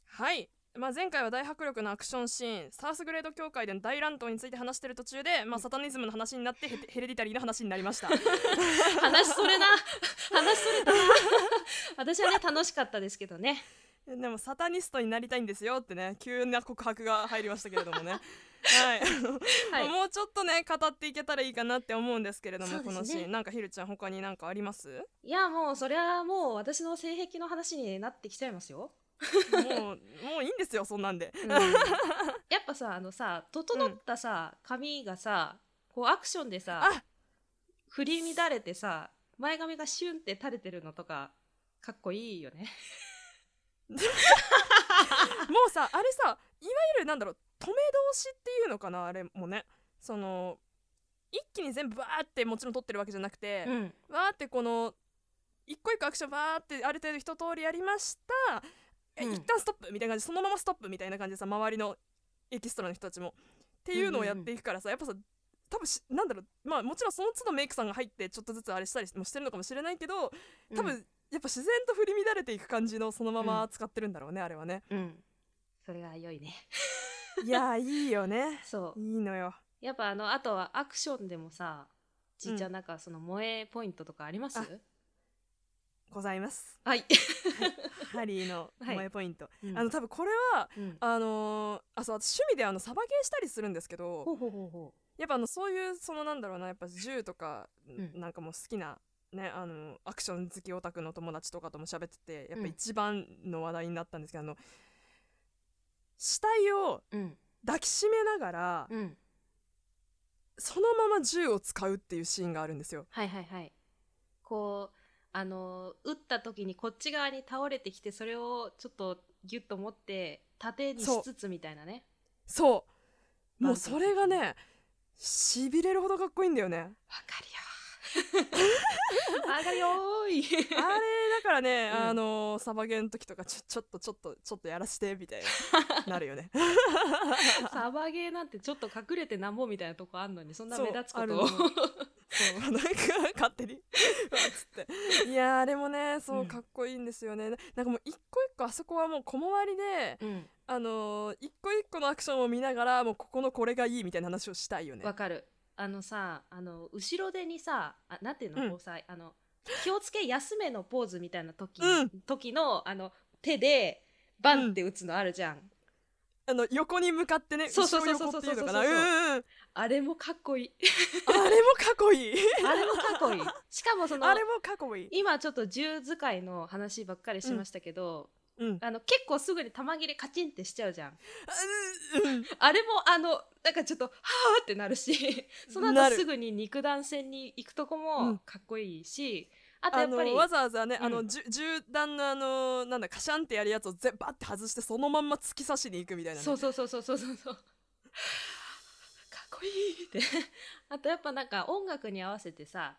はい、まあ、前回は大迫力のアクションシーンサースグレード協会での大乱闘について話してる途中で、まあ、サタニズムの話になってヘヘレディタリーの話になりました。話それな 話それたな私はね楽しかったですけどね。でもサタニストになりたいんですよってね急な告白が入りましたけれどもね。はい、はい。もうちょっとね語っていけたらいいかなって思うんですけれども、ね。このシーン。なんかひるちゃん他になんかあります？いやもうそりゃもう私の性癖の話になってきちゃいますよ、もうもういいんですよそんなんで。うん。やっぱさあのさ整ったさ、髪がさこうアクションでさあ振り乱れてさ前髪がシュンって垂れてるのとかかっこいいよね。もうさあれさいわゆるなんだろう止め通しっていうのかなあれもね。その一気に全部バーってもちろん撮ってるわけじゃなくて、うん。わーってこの一個一個アクションバーってある程度一通りやりました、えうん。一旦ストップみたいな感じでそのままストップみたいな感じでさ周りのエキストラの人たちも。っていうのをやっていくからさ、やっぱさ多分しなんだろうまあもちろんその都度メイクさんが入ってちょっとずつあれしたりもしてるのかもしれないけど多分、やっぱ自然と振り乱れていく感じのそのまま使ってるんだろうね、あれはね。うん、うんそれが良いね。いやーいいよね。そう。いいのよ。やっぱあのあとはアクションでもさちっちゃん。なんかその萌えポイントとかあります、あございます。はい、ハリーのはい。萌えポイント、うん。あの多分これはうん。あのーあそう私趣味であのサバゲーしたりするんですけどほうほうほうほやっぱあのそういうそのなんだろうなやっぱ銃とか、ん。なんかもう好きなねあのアクション好きオタクの友達とかとも喋っててやっぱうん一番の話題になったんですけど、あの死体をううん。抱きしめながら、うん。そのまま銃を使うっていうシーンがあるんですよ。はいはいはい。こうあの撃った時にこっち側に倒れてきてそれをちょっとギュッと持って縦にしつつみたいなね。そう。もうそれがねしびれるほどかっこいいんだよね。わかるよ。わかるよーい。あれだからね、うん。あのサバゲーの時とかちょちょっとちょっとちょっとやらしてみたいな なるよね。サバゲーなんてちょっと隠れてなんぼみたいなとこあんのにそんな目立つことあるのそうなんか勝手に。うわっつって。いやーあれもねそううん。かっこいいんですよね、なんかもう一個一個あそこはもう小回りでうん。あのー一個一個のアクションを見ながらもうここのこれがいいみたいな話をしたいよね。わかる。あのさあの後ろ手にさあなんていうの、うん。あの気をつけ休めのポーズみたいな時,、うん。時のあの手でバンって打つのあるじゃん、あの横に向かってねそうそうそうそうそうそあれもかっこいい。あれもかっこいい。あれもかっこいい。しかもそのあれもかっこいい。今ちょっと銃使いの話ばっかりしましたけど、うん。あの結構すぐに弾切れカチンってしちゃうじゃん。あうんあれもあのなんかちょっとはーってなるしその後すぐに肉弾戦に行くとこうん。もかっこいいし、あとやあっぱりのわざわざね、うんあのじゅ銃弾のあのなんだカシャンってやるやつをぜバッて外してそのまんま突き刺しに行くみたいなね、そうそうそうそうそうそうそう。かっこいいって。あとやっぱなんか音楽に合わせてさ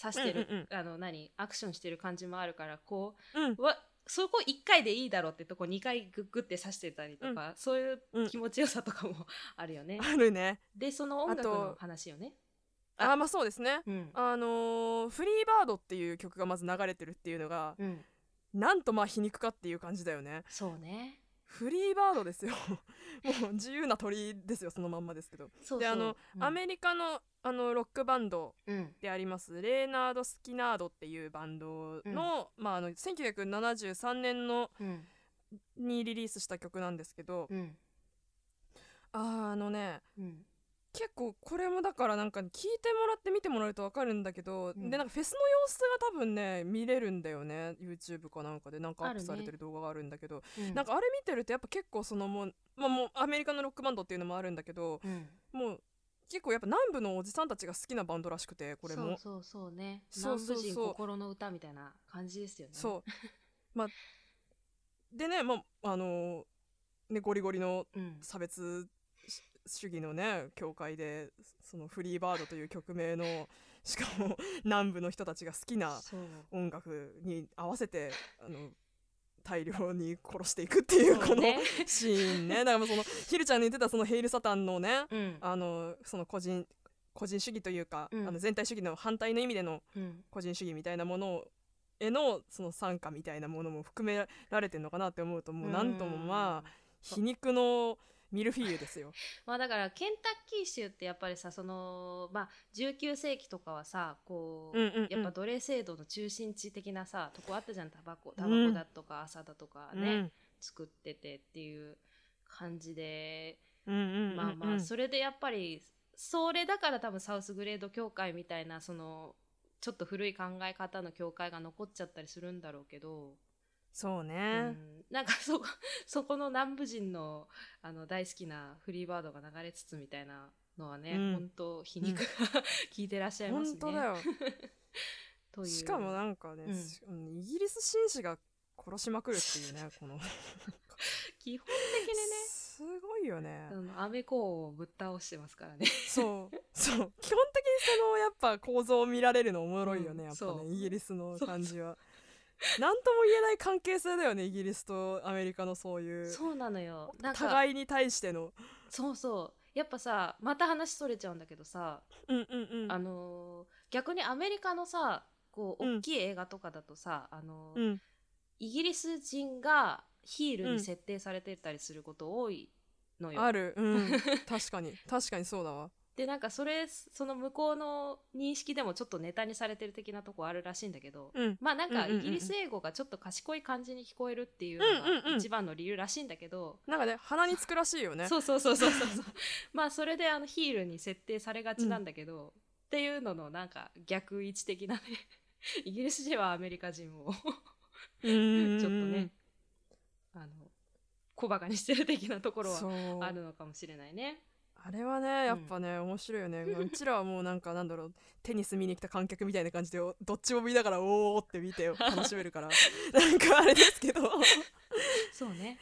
刺してる、うんうんあの何アクションしてる感じもあるからこうん。うわそこ1回でいいだろうってとこ2回グッグって刺してたりとか、そういう気持ちよさとかも あるよね、あるね。でその音楽の話よねああまあそうですね。うん。あのーフリーバード」っていう曲がまず流れてるっていうのがうん。なんとまあ皮肉かっていう感じだよね。そうね。フリーバードですよ。もう自由な鳥ですよそのまんまですけど。そうそう。であの、うん。アメリカのあのロックバンドうん。であります。レーナード・スキナードっていうバンドの,、まあ、あの1973年のうん。にリリースした曲なんですけど、あのねうん結構これもだからなんか聞いてもらって見てもらうと分かるんだけど、うん。でなんかフェスの様子が多分ね見れるんだよね YouTube かなんかで。なんかアップされてる動画があるんだけど、うん。なんかあれ見てるとやっぱ結構そのもう,、まあ、もうアメリカのロックバンドっていうのもあるんだけどうん。もう結構やっぱ南部のおじさんたちが好きなバンドらしくてこれも。そうそうそうね。そうそうそう。南部人心の歌みたいな感じですよね。そう。まあでねまああのねゴリゴリのうん。差別主義のね教会でそのフリーバードという曲名の しかも南部の人たちが好きな音楽に合わせてあの大量に殺していくっていうこのシーンね。だからもうそのヒルちゃんの言ってたそのヘイルサタンのねうん。あのその個人個人主義というか、うん。あの全体主義の反対の意味でのうん。個人主義みたいなものへのその参加みたいなものも含められてるのかなって思うともうなんともまあ皮肉のミルフィーユですよ。まあだからケンタッキー州ってやっぱりさそのまあ19世紀とかはさこう、うんうんうん。やっぱ奴隷制度の中心地的なさとこあったじゃん。タバコタバうんコだとか朝だとかね、作っててっていう感じで、うんうんうんうん。まあまあそれでやっぱりそれだから多分サウスグレード協会みたいなそのちょっと古い考え方の協会が残っちゃったりするんだろうけど、うそうね、ん、なんかそこ そこの南部人のあの大好きなフリーバードが流れつつみたいなのはね、うん。本当皮肉が効いてらっしゃいますね。本当だよ。という。しかもなんかね、うん。イギリス紳士が殺しまくるっていうね この。基本的にね。すごいよね。アメコをぶっ倒してますからね。そう。そう。基本的にそのやっぱ構造を見られるのおもろいよね、うん。やっぱそう。ねイギリスの感じは。な んとも言えない関係性だよねイギリスとアメリカのそういう。そうなのよ。互いに対しての。そうそう。やっぱさまた話それちゃうんだけどさ、うんうんうん。あのー逆にアメリカのさこううん。大きい映画とかだとさ、あのーうん。イギリス人がヒールに設定されてたりすること多いのよ。ある。うん。確かに。確かにそうだわでなんかそれその向こうの認識でもちょっとネタにされてる的なとこあるらしいんだけど、うん。まあなんかうんうんうんイギリス英語がちょっと賢い感じに聞こえるっていうのうんうんうん。が一番の理由らしいんだけど、なんかね鼻につくらしいよね。そうそうそうそうそう。まあそれであのヒールに設定されがちなんだけど、っていうののなんか逆位置的なね イギリス人はアメリカ人をちょっとねあの小バカにしてる的なところはあるのかもしれないね。あれはねやっぱね、面白いよね。うちらはもうなんかなんだろうテニス見に来た観客みたいな感じでおどっちも見ながらおーって見て楽しめるから。なんかあれですけど。そうね、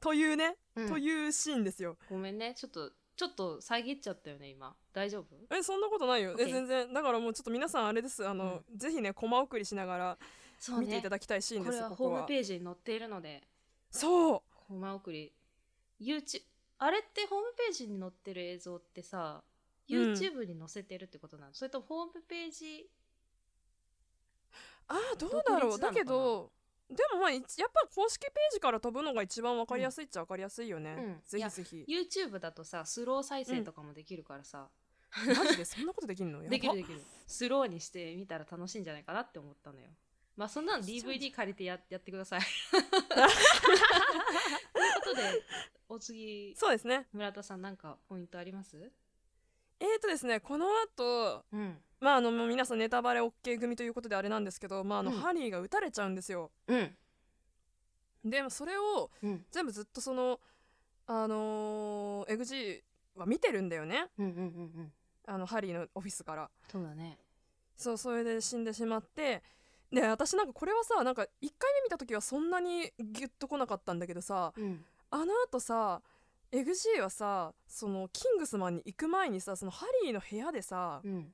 というね、うん。というシーンですよ。ごめんね。ちょっとちょっと遮っちゃったよね今。大丈夫？えそんなことないよ。え OK 全然。だからもうちょっと皆さんあれです。あの、ぜひねコマ送りしながら見ていただきたいシーンこですれはホームページに載っているので。そう。コマ送り。YouTube あれってホームページに載ってる映像ってさうん YouTube に載せてるってことなの、それともホームページあーどうだろう？だけどでもまあ一やっぱ公式ページから飛ぶのが一番わかりやすいっちゃわかりやすいよね、うん。ぜひぜひ。YouTube だとさスロー再生とかもできるからさ、マジで？そんなことできんの？できるできる。スローにしてみたら楽しいんじゃないかなって思ったのよ。まあそんなの DVD 借りてややってください ことでお次そうですね。村田さんなんかポイントあります？えーとですねこの後うん。まああの皆さんネタバレ OK 組ということであれなんですけどまああの、うん。ハリーが撃たれちゃうんですよ。うん。でもそれをうん。全部ずっとそのあのー、XG は見てるんだよね。うんうんうんうん。あのハリーのオフィスから。そうだね。そうそれで死んでしまって。で私なんかこれはさなんか1回目見た時はそんなにギュッと来なかったんだけどさうんあのあとさ XG はさそのキングスマンに行く前にさそのハリーの部屋でさうん。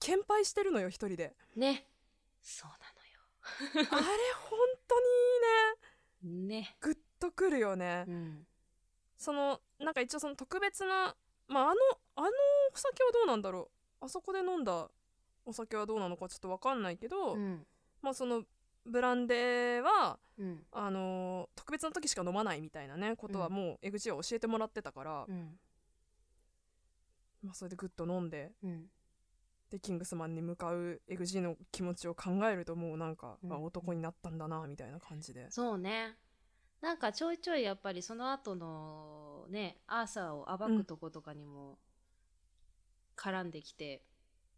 献杯してるのよ一人で。ね。そう あれ本当にいいね。なのよね。グッとくるよね。うん。そのなんか一応その特別なまああのあのお酒はどうなんだろう。あそこで飲んだお酒はどうなのかちょっとわかんないけど、うん。まあそのブランデーはうん。あのー特別な時しか飲まないみたいなねことはうん。もう江口は教えてもらってたから、うん。まあ、それでグッと飲んでうん。でキングスマンに向かうエグジーの気持ちを考えるともうなんか、うん。あ男になったんだなみたいな感じで。そうね。なんかちょいちょいやっぱりその後のねアーサーを暴くとことかにも絡んできて、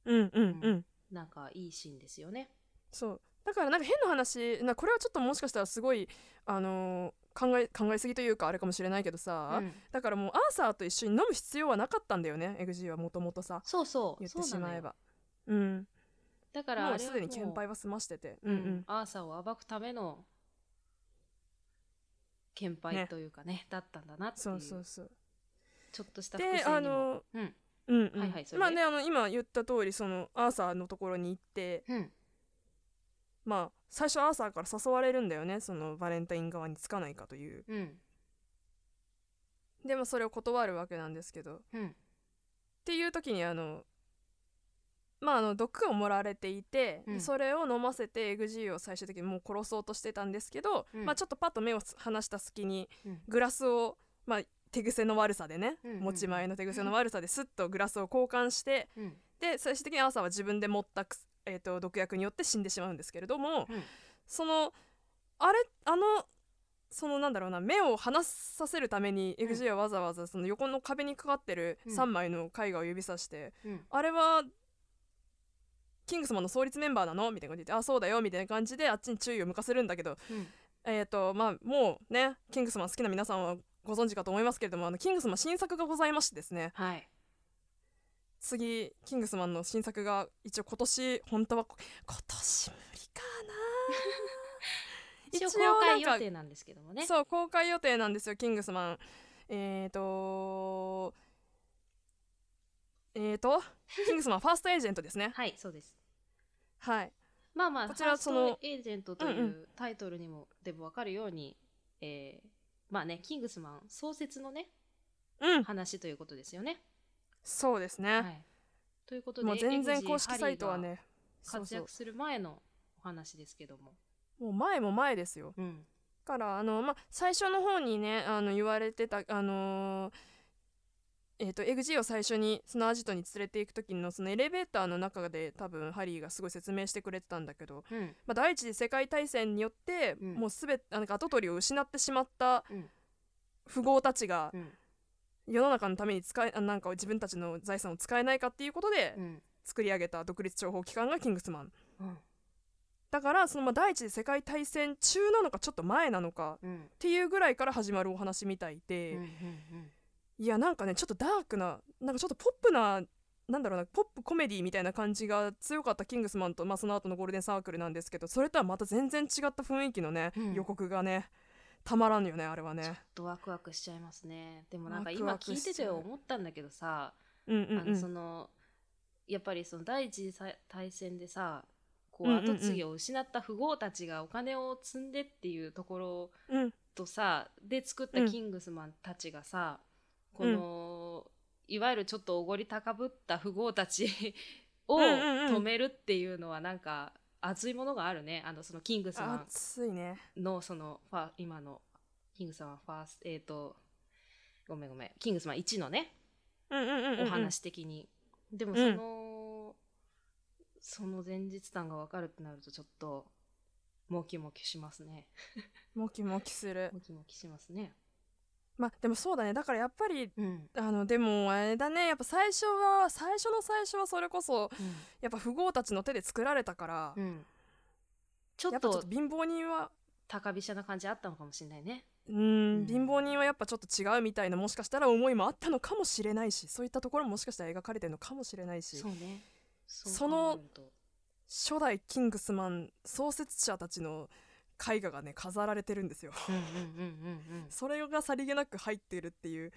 うん。うん。うん、うん。なんかいいシーンですよね。そうだからなんか変な話なこれはちょっともしかしたらすごいあのー考え考えすぎというかあれかもしれないけどさ、うん。だからもうアーサーと一緒に飲む必要はなかったんだよねエグジーはもともとさそうそう言ってしまえば。うん。だからもうすでに献杯もは済ましてて。う、うん。うんアーサーを暴くための献杯ね。というかねだったんだなっていそううそうそう。ちょっとした伏で線にも。あのうん。うんうん。はいはいまあねあの今言った通りそのアーサーのところに行ってうんまあ最初アーサーから誘われるんだよねそのバレンタイン側につかないかという。うん。でもそれを断るわけなんですけど。っうん。ていう時にあのまああの毒を盛られていて、うん。それを飲ませてエグジーを最終的にもう殺そうとしてたんですけど、うん。まあちょっとパッと目を離した隙にうん。グラスをまあ手癖の悪さでね、うんうん持ち前の手癖の悪さですっとグラスを交換してうん。で最終的にアーサーは自分で持ったえー、と毒薬によって死んでしまうんですけれども、うん。そのあれあのそのなんだろうな目を離させるためにうん。XG はわざわざその横の壁にかかってるうん。3枚の絵画を指さして、うん。あれはキングスマンの創立メンバーなの？みたいな感じであそうだよみたいな感じであっちに注意を向かせるんだけどうん。えっ、とまあもうねキングスマン好きな皆さんはご存知かと思いますけれどもあのキングスマン新作がございましてですね。はい次キングスマンの新作が一応今年本当はこ今年無理かな。一応公開予定なんですけどもね。そう公開予定なんですよキングスマン。えっ、とえっ、と キングスマンファーストエージェントですね。はいそうです。はい。まあまあこちらそのエージェントというんううタイトルにもでも分かるように、えーまあねキングスマン創設のねうん。話ということですよね。そうですね、はい、ということでもう全然公式サイトはね活躍する前のお話ですけども。もう前も前ですよ。うん。だからあの、まあ、最初の方にねあの言われてたあのーえー、と XG を最初にそのアジトに連れていく時のそのエレベーターの中で多分ハリーがすごい説明してくれてたんだけど、うん。まあ、第一次世界大戦によって、うん。もうすべてなんか跡取りを失ってしまったうん。富豪たちがうん世の中のために使えあなんか自分たちの財産を使えないかっていうことでうん。作り上げた独立諜報機関がキングスマン。うん。だからそのまあ第一次世界大戦中なのかちょっと前なのかうん。っていうぐらいから始まるお話みたいで、うんうん。いやなんかねちょっとダークななんかちょっとポップななんだろうなポップコメディみたいな感じが強かったキングスマンと、まあ、その後のゴールデンサークルなんですけどそれとはまた全然違った雰囲気のね、うん。予告がねたまらんよねあれはね。とワクワクしちゃいますね。でもなんか今聞いてて思ったんだけどさ、うんうんうん。あのそのやっぱりその第一次大戦でさこううんうんうん。後継ぎを失った富豪たちがお金を積んでっていうところうん。とさで作ったキングスマンたちがさ、この、いわゆるちょっとおごり高ぶった富豪たちをうんうんうん。止めるっていうのはなんか熱いものがあるね。あのそのキングスマ熱いね。ンのそのファ今のキングスマンファーストえっ、とごめんごめん。キングスマン1のねうんうんうんうんうん。お話的に、でもうん。その、その前日談が分かるってなるとちょっとモキモキしますね。モキモキする。モキモキしますねまあでもそうだね。だからやっぱりうん、あのでもあれだね。やっぱ最初は最初の最初はそれこそやっぱ富豪たちの手で作られたから、うん。うん、ちょやっと貧乏人は高飛車な感じあったのかもしれないね。うん。うん。貧乏人はやっぱちょっと違うみたいなもしかしたら思いもあったのかもしれないしそういったところももしかしたら描かれてるのかもしれないし。そうね。その初代キングスマン創設者たちの絵画がね飾られてるんですよ。うんうんうんうんそれがさりげなく入ってるっていう。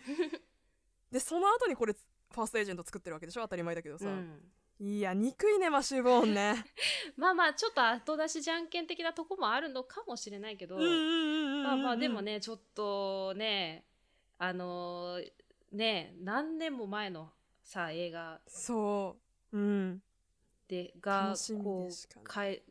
でその後にこれファーストエージェント作ってるわけでしょ？当たり前だけどさ、うん。うんいや憎いねマシュー・ボーンね。まあまあちょっと後出しじゃんけん的なとこもあるのかもしれないけど、まあまあでもねちょっとねあのーね何年も前のさ映画。そう。うん。でがこうかえ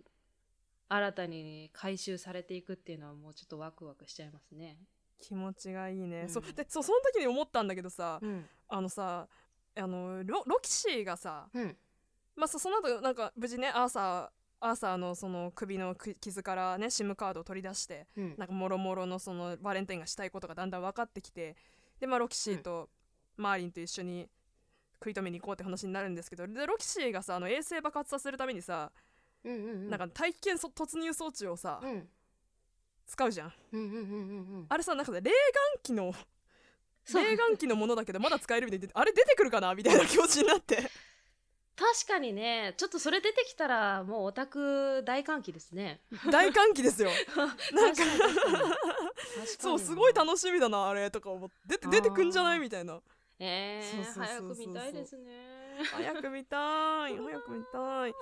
新たに回収されていくっていうのはもうちょっとワクワクしちゃいますね。気持ちがいいね、うん。そうでそうその時に思ったんだけどさ、うん。あのさあのロロキシーがさうん。まあ、そその後なんか無事ねアーサーアーサーのその首のく傷からね SIM カードを取り出してうん。なんかもろもろのそのバレンタインがしたいことがだんだん分かってきてでまあロキシーとマーリンと一緒に食い止めに行こうって話になるんですけどでロキシーがさあの衛星爆発させるためにさ、うんうんうん。なんか大気圏そ突入装置をさ、うん。使うじゃん。うんうんうんうんうん。あれさなんかさ冷眼器の冷眼器のものだけどまだ使えるみたいであれ出てくるかなみたいな気持ちになって。確かにね。ちょっとそれ出てきたらもうオタク大歓喜ですね。大歓喜ですよ。なんか。そうすごい楽しみだなあれとか思って。出て出てくんじゃないみたいな。え早く見たいですね。早く見たい早く見たい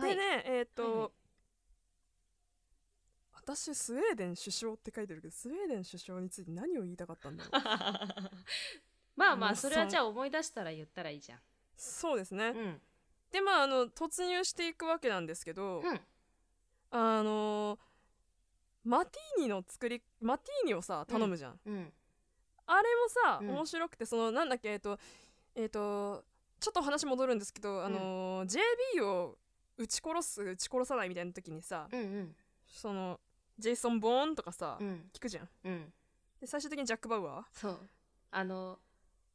でねえっ、と、私スウェーデン首相って書いてるけどスウェーデン首相について何を言いたかったんだろう？まあまあそれはさじゃあ思い出したら言ったらいいじゃん。そうですね、うん。でまああの突入していくわけなんですけど、うん。あのマティーニの作りマティーニをさ頼むじゃん、うん。あれもさ、うん。面白くてそのなんだっけえっとえっとちょっと話戻るんですけど、あのー JB を撃ち殺す撃ち殺さないみたいな時にさ、うんうん。そのジェイソン・ボーンとかさ、うん。聞くじゃん。うん。で最終的にジャック・バウアー？そう。あの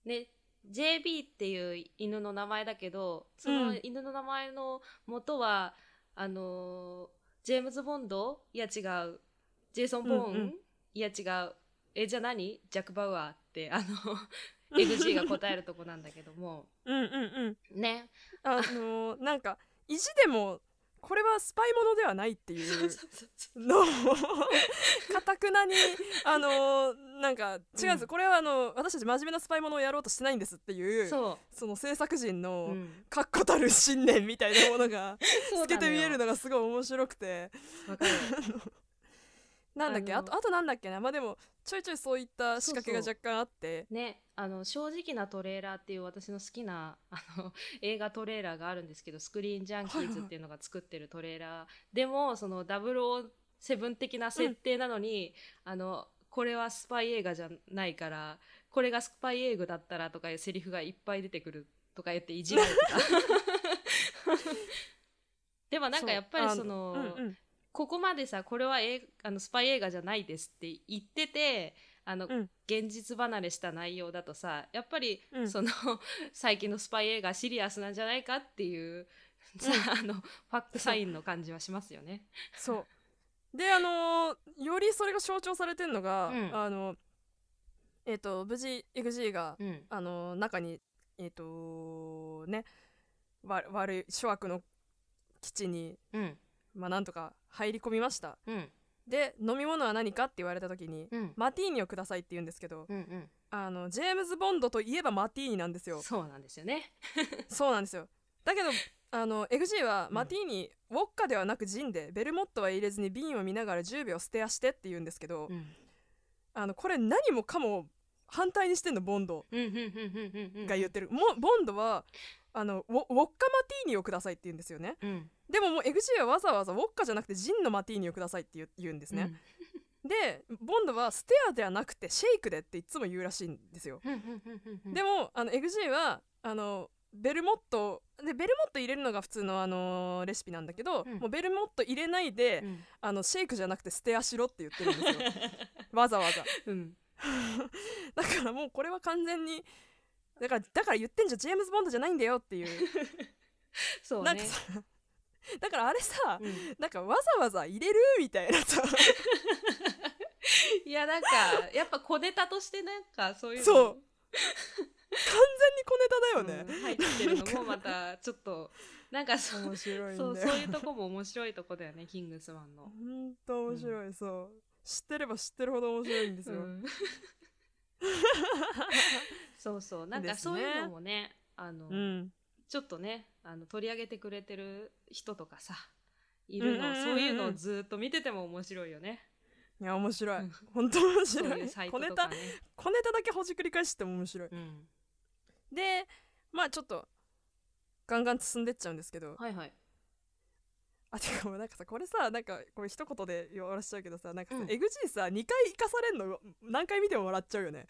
ね JB っていう犬の名前だけどそのうん。犬の名前の元は、あのジェームズ・ボンドいや違う。ジェイソン・ボーン、うんうん。いや違う。えじゃあ何？ジャック・バウアーってあの XG が答えるとこなんだけども。うんうんうん。ね。あのーなんか意地でもこれはスパイものではないっていうのをかたくなにあのーなんか違うんです、うん。これはあの私たち真面目なスパイものをやろうとしてないんですっていうそその制作陣う、のうん。確固たる信念みたいなものが 透けて見えるののがすごい面白くて。なんだっけ？あとあとなんだっけな？まあでもちょいちょいそういった仕掛けが若干あって。ね、あの正直なトレーラーっていう私の好きな あの映画トレーラーがあるんですけどスクリーンジャンキーズっていうのが作ってるトレーラー、でもその007的な設定なのに、あのこれはスパイ映画じゃないからこれがスパイ映画だったらとかいうセリフがいっぱい出てくるとか言っていじられてた。でもなんかやっぱりそのここまでさこれはえあのスパイ映画じゃないですって言っててあの、うん。現実離れした内容だとさやっぱり、うん。その 最近のスパイ映画シリアスなんじゃないかっていうさ、あのファックサインの感じはしますよね。そう。であのーよりそれが象徴されてるのが、うん。あのえっ、と無事 XG が、うん。あのー中にえっ、とねわ悪い諸悪の基地にうんまあなんとか入り込みました。うん。で飲み物は何かって言われた時に、うん。マティーニをくださいって言うんですけど、うんうん。あのジェームズ・ボンドといえばマティーニなんですよ。そうなんですよね。そうなんですよ。だけどあの XG はうん。マティーニ、ウォッカではなくジンでベルモットは入れずに瓶を見ながら10秒捨て足してって言うんですけど、うん。あのこれ何もかも反対にしてんのボンド。うんうんうんうんうんうん。が言ってる、もボンドはあのウォウォッカマティーニをくださいって言うんですよね。うんでももう XG はわざわざウォッカじゃなくてジンのマティーニをくださいって言う言うんですね、でボンドはステアではなくてシェイクでっていつも言うらしいんですよ、うんうんうんうんうんでもあの XG はあのベルモットでベルモット入れるのが普通の、あのーレシピなんだけど、うん。もうベルモット入れないで、うん。あのシェイクじゃなくてステアしろって言ってるんですよ。わざわざ。うん。だからもうこれは完全にだからだから言ってんじゃん。ジェームズ・ボンドじゃないんだよっていう。そうね。なんかさ だからあれさ、うん。なんかわざわざ入れるみたいなさ。いやなんかやっぱ小ネタとしてなんかそういうの。そう。完全に小ネタだよね、うん入ってるのもまたちょっとなんかそう面白いそうそういうとこも面白いとこだよねキングスマンの。ほんと面白い、そう。知ってれば知ってるほど面白いんですよ、うん。そうそうなんかそういうのもねあの、うん。ちょっとねあの取り上げてくれてる人とかさいるの、うんうんうん。うんそういうのをずっと見てても面白いよね。いや面白い。うん。本当面白い。いうサイ小ネタ。小ネタだけほじくり返しても面白い。うん、でまあちょっとガンガン進んでっちゃうんですけど。はいはい。あてかもうなんかさこれさなんかこれ一言で終わらしちゃうけどさなんかさ、うん。XG さ2回生かされんの何回見ても笑っちゃうよね。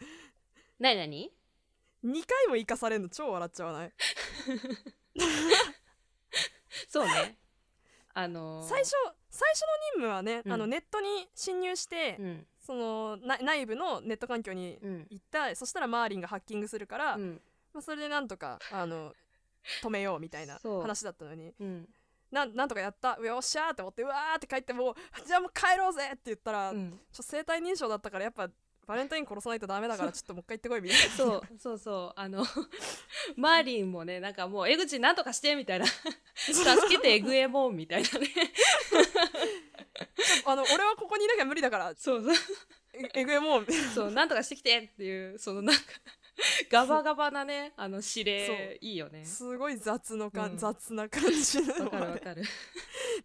なになに2回も生かされんの超笑っちゃわない？そうね。あのー最初最初の任務はね、うん。あのネットに侵入して、うん。そのな内部のネット環境にうん。行ったそしたらマーリンがハッキングするから、うん。まあ、それでなんとかあの止めようみたいな話だったのに。うん。なんなんとかやった。うよっしゃーって思ってうわーって帰ってもうじゃあもう帰ろうぜって言ったら、ちょ生体認証だったからやっぱバレンタイン殺さないとダメだからちょっともう一回行ってこいみたいな。そうそうそう。あの マーリンもねなんかもう江口なんとかしてみたいな。助けてエグエモンみたいなね。あの俺はここにいなきゃ無理だから。そうそう。ええぐえもうそうなんとかしてきてっていうそのなんかガバガバなねあの指令そう。いいよね。すごい雑のか、うん。雑な感じなわかるわかる。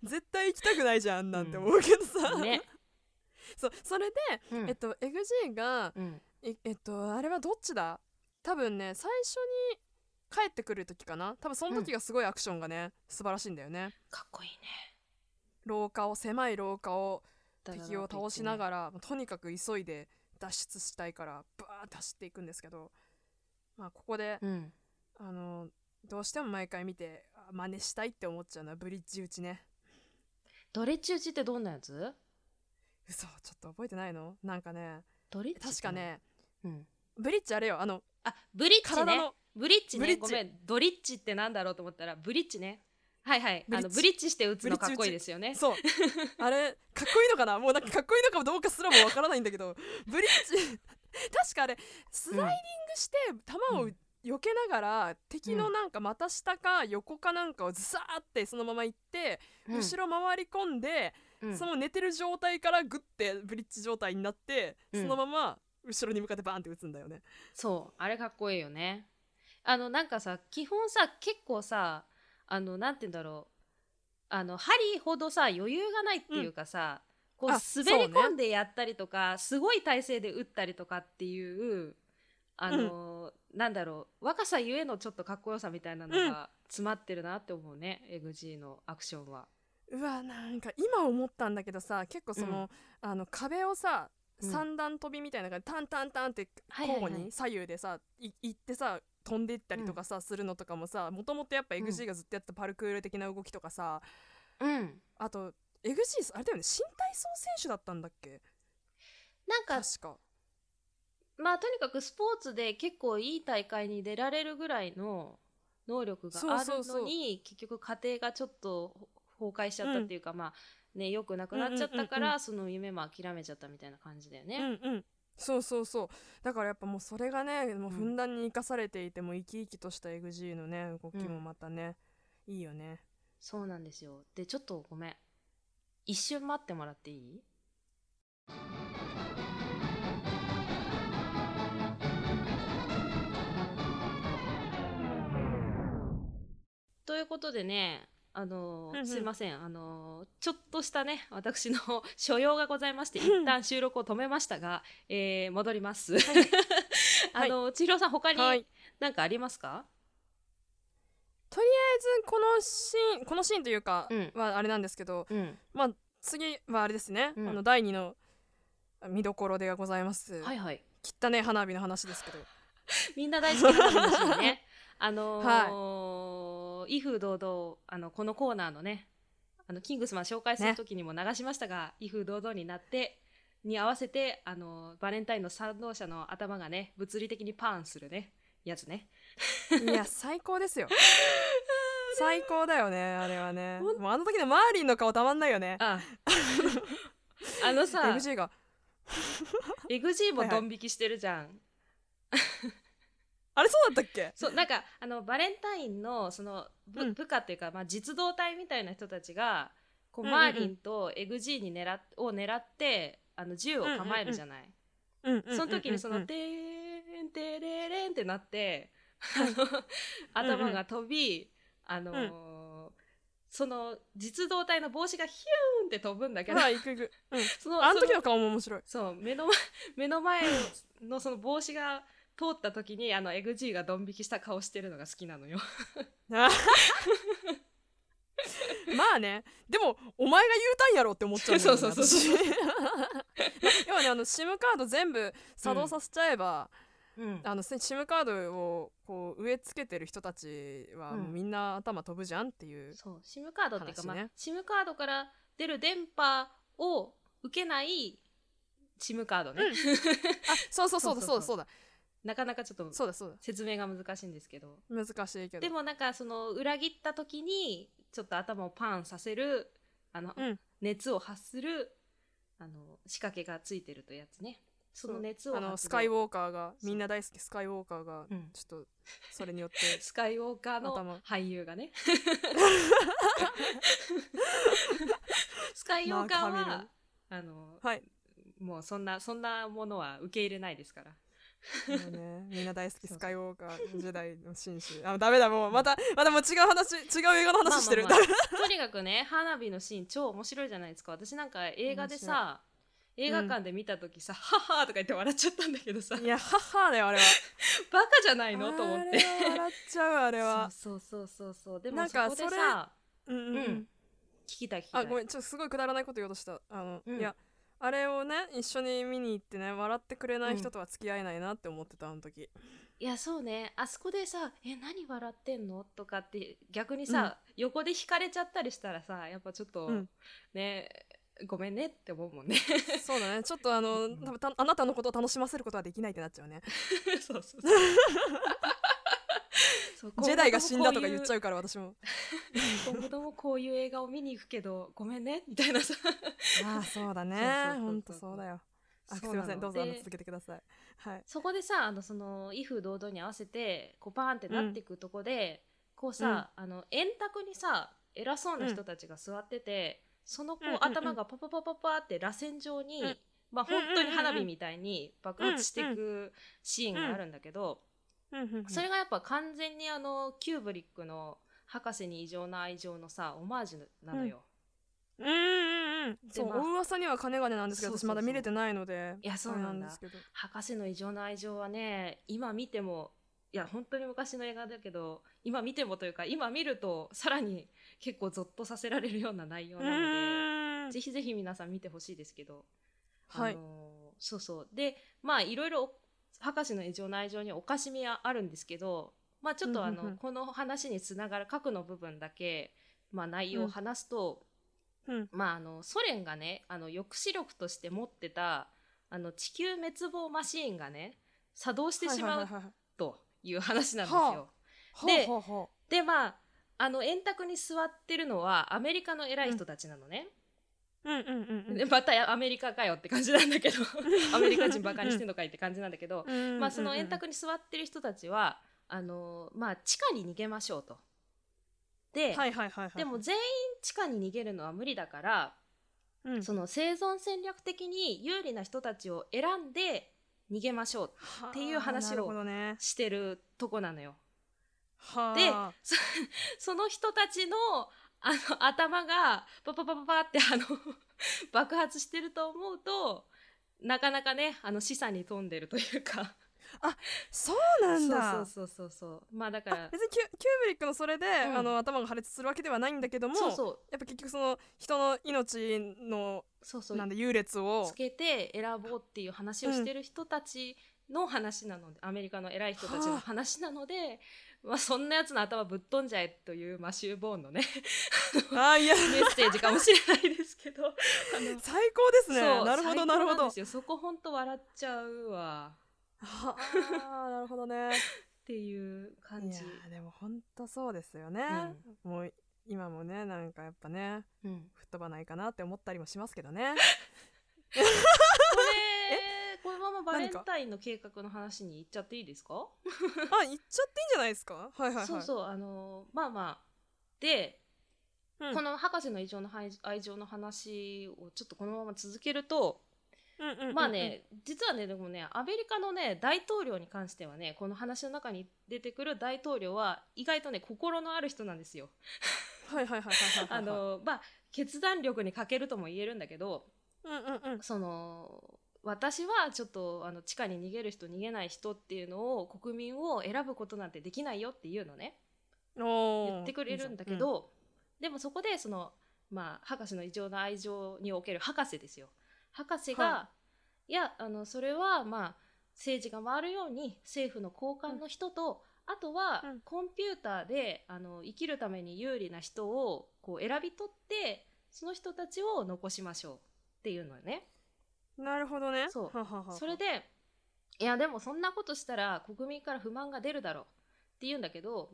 絶対行きたくないじゃんなんて思うけどさ、ね そうそれで、うん。えっと XG がうん。ええっとあれはどっちだ？多分ね最初に帰ってくる時かな？多分その時がすごいアクションがね、素晴らしいんだよね。かっこいいね。廊下を狭い廊下を敵を倒しながら、とにかく急いで脱出したいからバーって走っていくんですけどまあここで、うん。あのどうしても毎回見てあ真似したいって思っちゃうのはブリッジ打ちね。ドレッジ打ちってどんなやつ？嘘ちょっと覚えてないの？なんかね。ドレッジ確かね。うん。ブリッジあれよあのあブリッジね。ブリッジブリッジ。ねごめん。ドリッジってなんだろうと思ったらブリッジね。はいはい。あのブリッジ。して打つのかっこいいですよね。そう。あれかっこいいのかな？もうなんかかっこいいのかどうかすらもわからないんだけど。ブリッジ。確かあれスライディングして球をうん。避けながら、敵のなんか股下か横かなんかをズサーってそのまま行って、うん。後ろ回り込んで、うんその寝てる状態からグッてブリッジ状態になって、うん。そのまま後ろに向かってバーンって打つんだよね。そう。あれかっこいいよね。あのなんかさ基本さ結構さあのなんて言うんだろう。あの針ほどさ余裕がないっていうかさ、こうあ滑り込んでやったりとか、すごい体勢で打ったりとかっていうあの、なんだろう。若さゆえのちょっとかっこよさみたいなのが詰まってるなって思うね、エグ g のアクションは。うわなんか今思ったんだけどさ結構その,、あの壁をさうん。三段跳びみたいな感じでタンタンタンって交互に左右でさい行ってさ飛んでいったりとかさ、するのとかもさもともとやっぱ EXG がずっとやったパルクール的な動きとかさ、うん、あと EXG あれだよね新体操選手だったんだっけ？なんか確か。まあとにかくスポーツで結構いい大会に出られるぐらいの能力があるそうそうそう。のに結局家庭がちょっと崩壊しちゃったっていうか、まあね良くなくなっちゃったから、うんうんうんその夢も諦めちゃったみたいな感じだようね。んうん。そうそうそう。だからやっぱもうそれがねもうふんだんに生かされていても生き生きとした EXG のね動きもまたね、いいよね。そうなんですよ。でちょっとごめん。一瞬待ってもらっていい？ということでねあのーうんうん。すいません。あのーちょっとしたね私の 所用がございまして一旦収録を止めましたが、えー戻ります、あの千尋さん他はい。に何かありますか、とりあえずこのシーンこのシーンというかうん。はあれなんですけど、うん、まあ次はあれですね、うん。あの第2の見どころでございます、はいはい。汚ね花火の話ですけど。みんな大好きな話のね。あのー威風堂々あのこのコーナーのねあのキングスマン紹介する時にも流しましたが、威風堂々になってに合わせてあのバレンタインの賛同者の頭がね物理的にパーンするねやつね。いや最高ですよ。最高だよねあれはね。もうあの時のマーリンの顔たまんないよね。あ。あのさエグジーもドン引きしてるじゃん、あれそうだったっけ？そうなんかあのバレンタインのその部,、うん。部下っていうか、まあ、実動隊みたいな人たちがこう、うんうんうん。マーリンとエグジーに狙っを狙ってあの銃を構えるじゃない、うんうんうん。うんその時にそのうん「てーんてれれん」ってなって頭が飛び、あのーその実動隊の帽子がヒューンって飛ぶんだけど、はい行く行く、うん、そのあの時その顔も面白い。そう目の前目の前のその帽子が通った時にあのエグジーがドン引きした顔してるのが好きなのよ。あ まあね。でもお前が言うたんやろって思っちゃうんだよね そうそうそうそう。私。要はねあの SIM カード全部作動させちゃえば、うん。あの SIM カードをこう植え付けてる人たちはみんな頭飛ぶじゃんっていう、そう。SIM カードっていうか、まあ、SIM カードから出る電波を受けない SIM カードね、うん。あそうそうそうだそうだそうだなかなかちょっとそうだそう説明が難しいんですけど。だ難しいけど。でもなんかその裏切った時にちょっと頭をパンさせるあの、うん。熱を発するあの仕掛けがついてるというやつね。その熱をあのスカイウォーカーがみんな大好きスカイウォーカーがうん。ちょっとそれによって。スカイウォーカーの頭。俳優がね。スカイウォーカーまあはあのはい。もうそんなそんなものは受け入れないですからもうね、みんな大好きスカイウォーカー時代の紳士。あダメだもうまたまたもう違う話違う映画の話してる、まあまあまあ とにかくね花火のシーン超面白いじゃないですか。私なんか映画でさ映画館で見た時さ「はっはー」とか言って笑っちゃったんだけどさ。いや母だよあれは。バカじゃないの？と思って。笑っちゃうあれは。そうそうそうそうでもなんそこでかそれさうんうん、ううんん。聞きたい聞きたい。あごめんちょっとすごいくだらないこと言おうとした。あの、うん。いやあれをね一緒に見に行ってね笑ってくれない人とは付き合えないなって思ってたあの時。いやそうね。あそこでさ「え何笑ってんの?」とかって逆にさ、横で引かれちゃったりしたらさやっぱちょっと、うん。ねごめんねって思うもんね。そうだね。ちょっとあの多分たあなたのことを楽しませることはできないってなっちゃうね。そうそうそうジェダイが死んだとか言っちゃううから私も。今後ともこういう映画を見に行くけどごめんねみたいなさ。ああそうだね。そうそうそうそう。ほんとそうだよ。あすそなの。いうません。どうぞ続けてください。はい。そこでさあのその威風堂々に合わせてこうバーンってなっていくとこで、こうさ、あの円卓にさ偉そうな人たちが座ってて、そのこう、頭がパパパパパって螺旋状に、うん。まあ本当に花火みたいに爆発していくシーンがあるんだけど、それがやっぱ完全にあのキューブリックの博士に異常な愛情のさオマージュなのよ。うんうんうんそう、まあお噂には金金なんですけど私まだ見れてないのでいやそうなんですけど。博士の異常な愛情はね今見てもいや本当に昔の映画だけど今見てもというか今見るとさらに結構ゾッとさせられるような内容うなのでぜひぜひ皆さん見てほしいですけど、はい。あのーそうそう。でまあいろいろ博士の異常な愛情におかしみはあるんですけどまあちょっとあの、うんうん。うんこの話につながる核の部分だけ、まあ、内容を話すと、うん。まあ、あのソ連がねあの抑止力として持ってたあの地球滅亡マシーンがね作動してしまうという話なんですはよ。はあはあはあ。でまああの円卓に座ってるのはアメリカの偉い人たちなのね。うんうんうんうんでまたアメリカかよって感じなんだけど。アメリカ人バカにしてんのかいって感じなんだけど、うんまあ、その円卓に座ってる人たちはあの、まあ、地下に逃げましょうと。で、はいはいはいはい。でも全員地下に逃げるのは無理だからうん。その生存戦略的に有利な人たちを選んで逃げましょうっていう話をしてるとこなのよ。はあ。でそ その人たちのあの頭がパパパパパってあの 爆発してると思うとなかなかねあの示唆に富んでるというか。そうなんだ。そうそうそうそうまあだからあ別にキュキューブリックのそれで、ん。あの頭が破裂するわけではないんだけどもそうそう。やっぱ結局その人の命のそうそう。なんで優劣を。つけて選ぼうっていう話をしてる人たちの話なので、アメリカの偉い人たちの話なので、まあ、そんなやつの頭ぶっ飛んじゃえというマシュー・ボーンのね あいや。メッセージかもしれないですけどあの最高ですね。なるほどなるほど。そこほんと笑っちゃうわ。はあなるほどね。っていう感いじでも本当そうですよね、もう今もねなんかやっぱねうん、吹っ飛ばないかなって思ったりもしますけどね このままバレンタインの計画の話に行っちゃっていいですか？あ言っちゃっていいんじゃないですか？はいはいはい。そうそうあのまあまあでうん。この博士の異常の愛愛情の話をちょっとこのまま続けると、うんうんうんうん。まあね実はねでもねアメリカのね大統領に関してはねこの話の中に出てくる大統領は意外とね心のある人なんですよ。はいはいはいはいはいはい。あのまあ決断力に欠けるとも言えるんだけどうんうんうん。その私はちょっとあの地下に逃げる人逃げない人っていうのを国民を選ぶことなんてできないよっていうのね。言ってくれるんだけど、でもそこでその、まあ、博士の異常な愛情における博士ですよ。博士が、、はい。やあのそれはまあ政治が回るように政府の高官の人と、あとはうん。コンピューターであの生きるために有利な人をこう選び取ってその人たちを残しましょうっていうのよね。うんなるほどね。そう。それでいやでもそんなことしたら国民から不満が出るだろう。って言うんだけど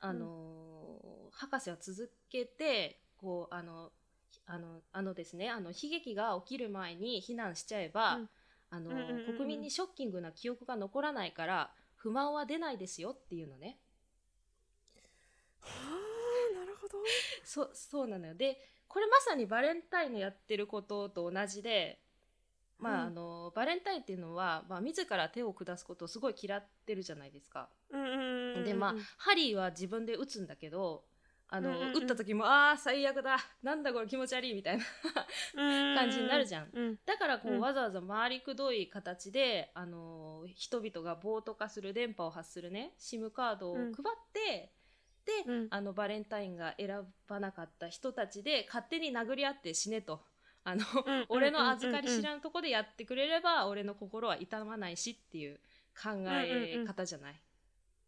あのー博士は続けてこうあのあのあのですねあの悲劇が起きる前に避難しちゃえば、うん。あのうんうんうんうん。国民にショッキングな記憶が残らないから不満は出ないですよっていうのね。はあなるほど。そそうなのよ。でこれまさにバレンタインのやってることと同じで、まあうん。あのバレンタインっていうのは、まあ、自ら手を下すことをすごい嫌ってるじゃないですか。でまあハリーは自分で打つんだけどあの、うんうんうん。打った時もあー最悪だ。なんだこれ気持ち悪いみたいな感感じになるじゃん。うん。だからこう、うん。わざわざ回りくどい形で、あの人々が暴徒化する電波を発するね SIM カードを配うん。って、で、うん。あのバレンタインが選ばなかった人たちで勝手に殴り合って死ねとあの、うん俺の預かり知んらんとこでやってくれれば俺の心は痛まないしっていう考え方じゃない？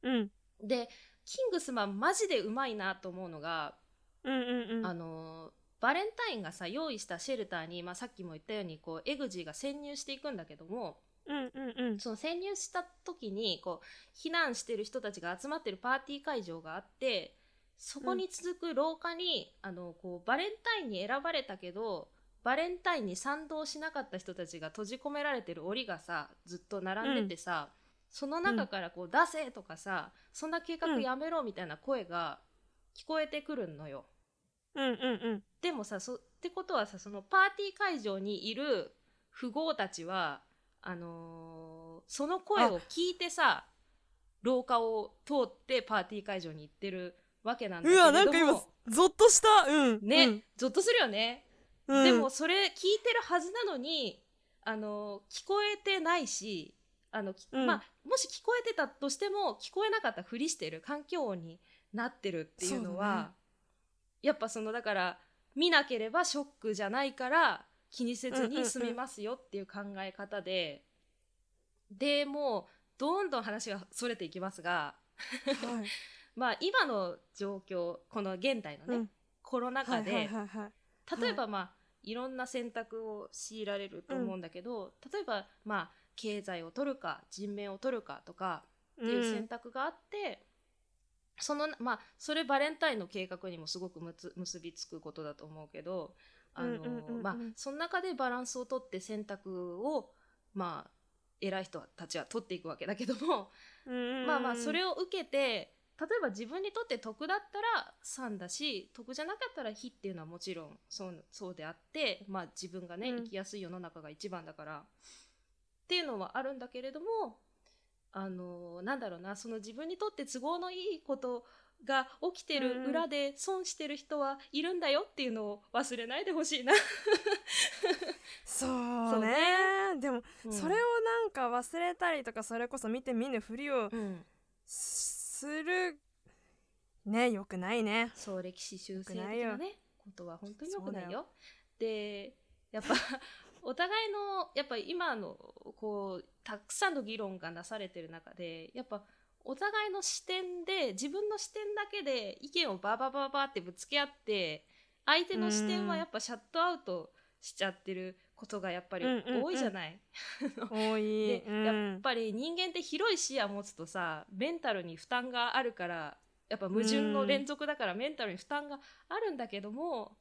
うん。でキングスマンマジでうまいなと思うのが、うんうんうん。あのバレンタインがさ用意したシェルターに、まあ、さっきも言ったようにこうエグジーが潜入していくんだけどもうんうんうん。その潜入した時にこう避難してる人たちが集まってるパーティー会場があってそこに続く廊下に、あのこうバレンタインに選ばれたけどバレンタインに賛同しなかった人たちが閉じ込められてる檻がさずっと並んでてさ、その中からこう「出せ!」とかさ「そんな計画やめろ!」みたいな声が聞こえてくるのよ。うんうんうんでもさそってことはさそのパーティー会場にいる富豪たちはあのーその声を聞いてさ廊下を通ってパーティー会場に行ってるわけなんだけどもわなんか今ゾッとしたうんね、ゾッとするよね、うん。でもそれ聞いてるはずなのにあのー聞こえてないしあの、きうん。まあ、もし聞こえてたとしても聞こえなかったふりしてる環境音になってるっていうのはね。やっぱそのだから見なければショックじゃないから気にせずに済みますよっていう考え方で、でもうどんどん話がそれていきますがはい。まあ今の状況この現代のね、うん。コロナ禍で、はいはいはいはい例えばまあいろんな選択を強いられると思うんだけど、例えばまあ経済を取るか人命を取るかとかっていう選択があって、そのまあそれバレンタインの計画にもすごくむつ結びつくことだと思うけどあの、うんうんうんうん。まあその中でバランスを取って選択をまあ偉い人たちは取っていくわけだけども、うんうんうん。まあまあそれを受けて例えば自分にとって得だったら3だし得じゃなかったら非っていうのはもちろんそうそうであって、まあ、自分がね、うん。生きやすい世の中が一番だから。っていうのはあるんだけれどもあのなんだろうなその自分にとって都合のいいことが起きてる裏で損してる人はいるんだよっていうのを忘れないでほしいな。そうそうねね。でもうん。それをなんか忘れたりとかそれこそ見て見ぬふりをうんする。ねよくないね。そう歴史修正的なねことは本当に良くないよ。でやっぱ お互いのやっぱ今のこうたくさんの議論がなされてる中でやっぱお互いの視点で自分の視点だけで意見をババババってぶつけ合って相手の視点はやっぱシャットアウトしちゃってることがやっぱりうんうんうん多いじゃない？多いで、うんやっぱり人間って広い視野持つとさメンタルに負担があるからやっぱ矛盾の連続だからメンタルに負担があるんだけども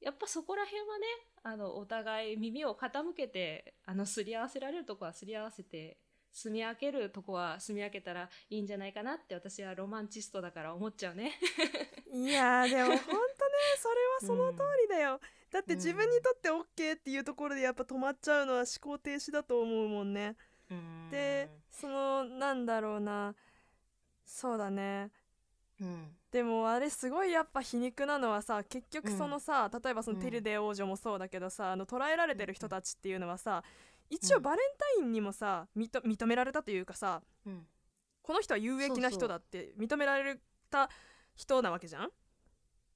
やっぱそこら辺はねあのお互い耳を傾けてあのすり合わせられるとこはすり合わせて住み分けるとこは住み分けたらいいんじゃないかなって私はロマンチストだから思っちゃうね。いやーでもほんとねそれはその通りだよ、だって自分にとって OK っていうところでやっぱ止まっちゃうのは思考停止だと思うもんね。でそのなんだろうな。そうだね。うん。でもあれすごいやっぱ皮肉なのはさ結局そのさ、例えばそのうんテルデ王女もそうだけどさ、あの捕らえられてる人たちっていうのはさ一うん。応バレンタインにもさ認認められたというかさうん。この人は有益な人だって認められた人なわけじゃん、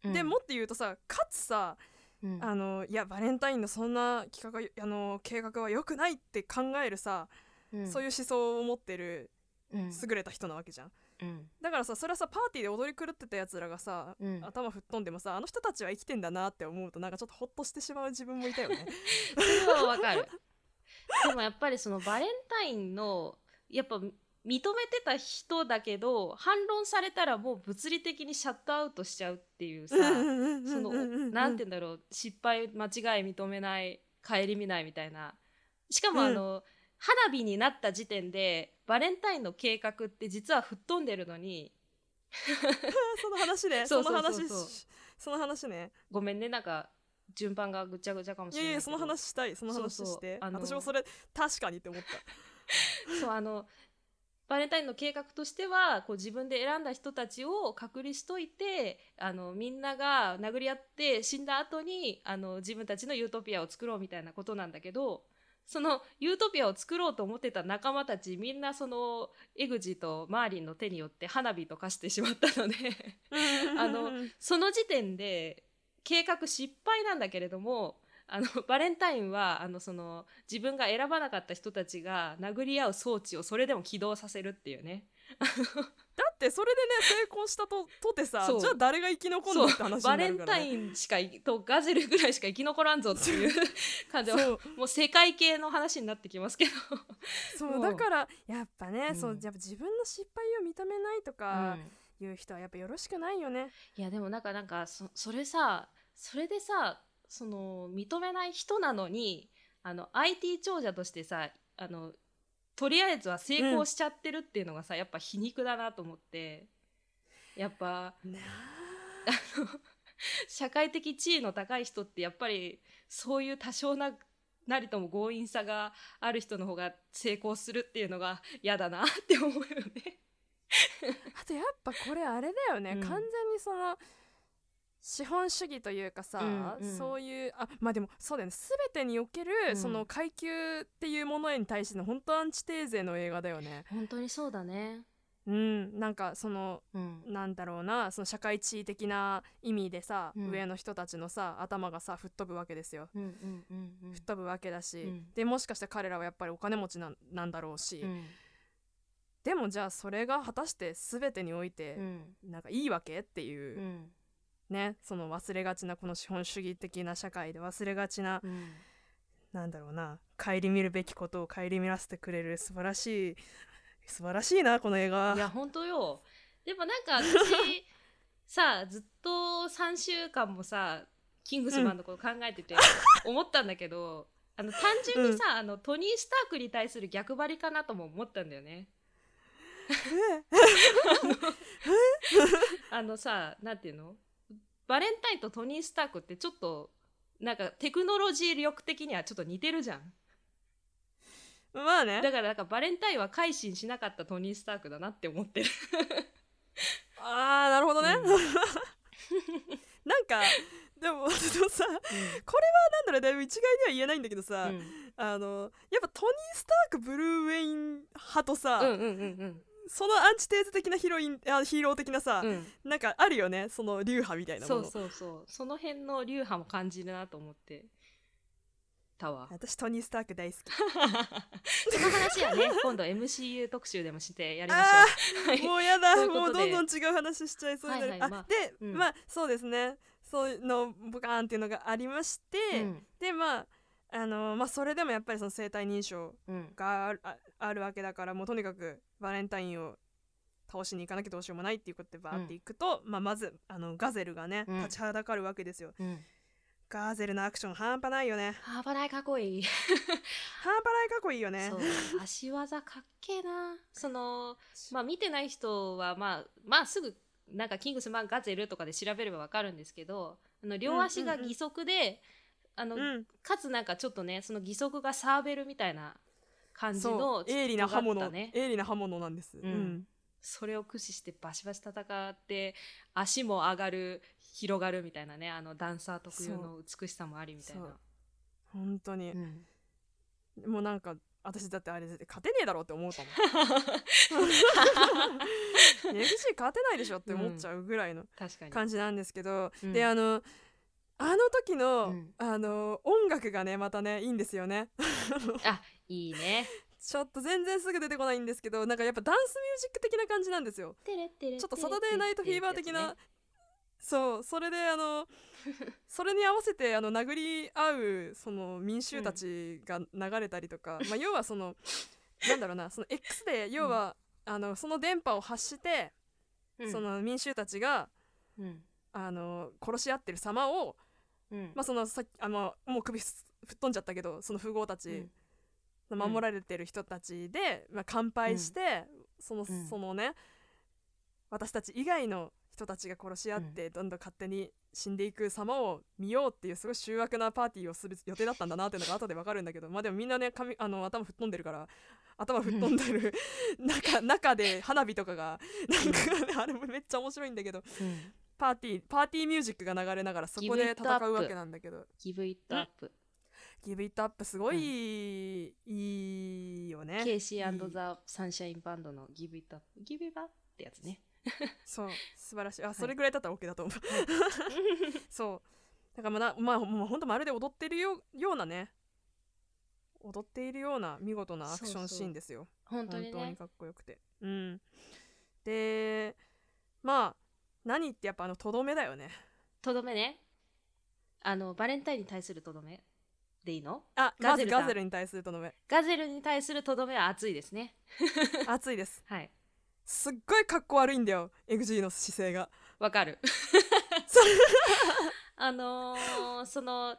うん。でもっと言うとさかつさうん。あのいやバレンタインのそんな企画あの計画は良くないって考えるさ、うん。そういう思想を持ってるうん。優れた人なわけじゃん。うん。だからさそれはさパーティーで踊り狂ってたやつらがさ、うん。頭吹っ飛んでもさあの人たちは生きてんだなって思うとなんかちょっとホッとしてしまう自分もいたよね。それはわかる。でもやっぱりそのバレンタインのやっぱ認めてた人だけど反論されたらもう物理的にシャットアウトしちゃうっていうさそのなんて言うんだろう失敗間違い認めない顧みないみたいな。しかもあの、花火になった時点でバレンタインの計画って実は吹っ飛んでるのに その話ね。その話その話ね。ごめんねなんか順番がぐちゃぐちゃかもしれないいやいやその話したいその話して。私もそれ確かにって思った。そうあのバレンタインの計画としてはこう自分で選んだ人たちを隔離しといてあのみんなが殴り合って死んだ後にあの自分たちのユートピアを作ろうみたいなことなんだけどそのユートピアを作ろうと思ってた仲間たちみんなそのエグジとマーリンの手によって花火と化してしまったので あのその時点で計画失敗なんだけれどもあの バレンタインはあのその自分が選ばなかった人たちが殴り合う装置をそれでも起動させるっていうね。だってそれでね成功したととてさじゃあ誰が生き残るのって話にバなるから、レンタね、インしかいとガゼルぐらいしか生き残らんぞっていう 感じはもう世界系の話になってきますけど、そう。だからやっぱね、うん。そうやっぱ自分の失敗を認めないとかいう人はやっぱよろしくないよね、いやでもなんかなんかそそれさそれでさその認めない人なのにあの IT 長者としてさあのとりあえずは成功しちゃってるっていうのがさ、やっぱ皮肉だなと思ってやっぱな 社会的地位の高い人ってやっぱりそういう多少ななりとも強引さがある人の方が成功するっていうのが嫌だなって思うよね。あとやっぱこれあれだよね、うん。完全にその資本主義というかさ、うんうん。そういうあまあでもそうだよね。全てにおける、うん。その階級っていうものに対しての本当アンチテーゼの映画だよね。本当にそうだね。うん。なんかそのうん。なんだろうなその社会地位的な意味でさ、うん。上の人たちのさ頭がさ吹っ飛ぶわけですよ。うんうんうんうん。吹っ飛ぶわけだし、うん。でもしかして彼らはやっぱりお金持ちなんなんだろうし、うん。でもじゃあそれが果たして全てにおいてうん。なんかいいわけっていう、うんねその忘れがちなこの資本主義的な社会で忘れがちな、うん。なんだろうな顧みるべきことを顧みらせてくれる素晴らしい素晴らしいなこの映画。いや本当よ。でもなんか私 さずっと3週間もさキングスマンのこと考えてて 思ったんだけど、あの単純にさ、あのトニー・スタークに対する逆張りかなとも思ったんだよね。あのさなんていうの？バレンタインとトニー・スタークってちょっとなんかテクノロジー力的にはちょっと似てるじゃん。まあね。だからなんかバレンタインは改心しなかったトニー・スタークだなって思ってる。あーなるほどね、うん。なんかでもでもさなんだろうだいぶ一概には言えないんだけどさ、うん。あのやっぱトニー・スタークブルーウェイン派とさ、うんうんうんそのアンチテーゼ的なヒロインあヒーロー的なさ、うん。うんなんかあるよねその流派みたいなもの。そうそうそう。その辺の流派も感じるなと思って。たわ。私トニー・スターク大好き。その話はね今度 MCU 特集でもしてやりましょう。はい。もうやだ。うことで。もうどんどん違う話しちゃいそうにな。る、はいはい。まああで、うん。まあそうですね。そういうのボカーンっていうのがありまして、うん。でまああのまあそれでもやっぱりその生体認証うん。があるああるわけだからもうとにかくバレンタインを倒しに行かなきゃどうしようもないっていうことでバーっていくと、まあ、まずあのガゼルがね、うん。立ちはだかるわけですよ。うん。ガゼルのアクション半端ないよね。ハーバナイかっこいい。半端ないかっこいいよね。そう足技かっけえな。そのまあ見てない人はまあまあすぐなんかキングスマンガゼルとかで調べればわかるんですけどあの両足が義足で、あのうん。かつなんかちょっとねその義足がサーベルみたいな感じそのう鋭利な刃物、鋭利な刃物なんです、うん。それを駆使してバシバシ戦って足も上がる広がるみたいなねあのダンサー特有の美しさもありみたいな。本当に。う、ん。もうなんか私だってあれ勝てねえだろうって思ったも。ん FC 勝てないでしょって思っちゃうぐらいの感じなんですけど、うん。であのあの時の、うん。あの音楽がねまたねいいんですよね。あいいね。ちょっと全然すぐ出てこないんですけどなんかやっぱダンスミュージック的な感じなんですよ。ちょっとサタデーナイトフィーバー的な、そうそれであのそれに合わせてあの殴り合うその民衆たちが流れたりとか、まあ要はそのなんだろうなその X で要は、あのその電波を発して、うんその民衆たちがうんあの殺し合ってる様を、うん。まあそのさっきあのもう首す吹っ飛んじゃったけどその富豪たち、うん。守られてる人たちで、まあ、乾杯して、そのうん。そのね私たち以外の人たちが殺し合って、どんどん勝手に死んでいく様を見ようっていうすごい醜悪なパーティーをする予定だったんだなっていうのが後でわかるんだけどまあでもみんなね髪あの頭吹っ飛んでるから頭吹っ飛んでる中中で花火とかがなんかあれもめっちゃ面白いんだけどうんパーティーパーティーミュージックが流れながらそこで戦うわけなんだけど。ギブイットアップ。ギブイットアップすごい、いいよね。 KC＆ザ・サンシャインバンドのギブイットアップ。ギブイットアップってやつね。そう素晴らしい。あそれぐらいだったら OK だと思う、そう。だからまあなまあもうほんとまるで踊ってるよようなね。踊っているような見事なアクションシーンですよ。本当にね。本当にかっこよくて。うん。でまあ何ってやっぱあのとどめだよね。とどめね。あのバレンタインに対するとどめでいいの？あガゼルだ。ガゼルに対するとどめ。ガゼルに対するとどめは熱いですね。熱いです。はい。すっごいかっこ悪いんだよ XG の姿勢が。わかる。あのーその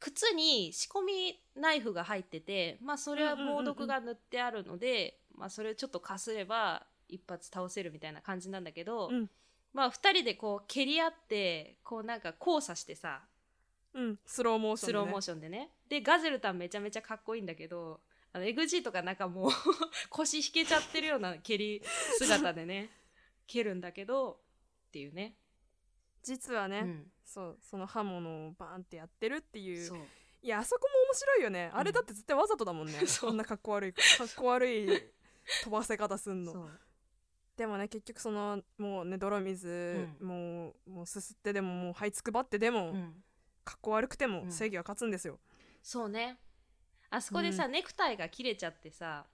靴に仕込みナイフが入っててまあそれは猛毒が塗ってあるので、まあそれをちょっとかすれば一発倒せるみたいな感じなんだけど、うんまあ2人でこう蹴り合ってこうなんか交差してさうんスローモーションで、ね、スローモーションでね。でガゼルタンめちゃめちゃかっこいいんだけどあの XG とかなんかもう 腰引けちゃってるような蹴り姿でね 蹴るんだけどっていうね。実はね、うん。そうその刃物をバーンってやってるっていう。いやあそこも面白いよね。あれだって絶対わざとだもんね、そう。そんなかっこ悪いかっこ悪い飛ばせ方すんのでもね結局そのもうね泥水、うもうもうすすってでももう這いつくばってでも、うん。かっこ悪くてもうん。正義は勝つんですよ、そうね。あそこでさ、ネクタイが切れちゃってさ、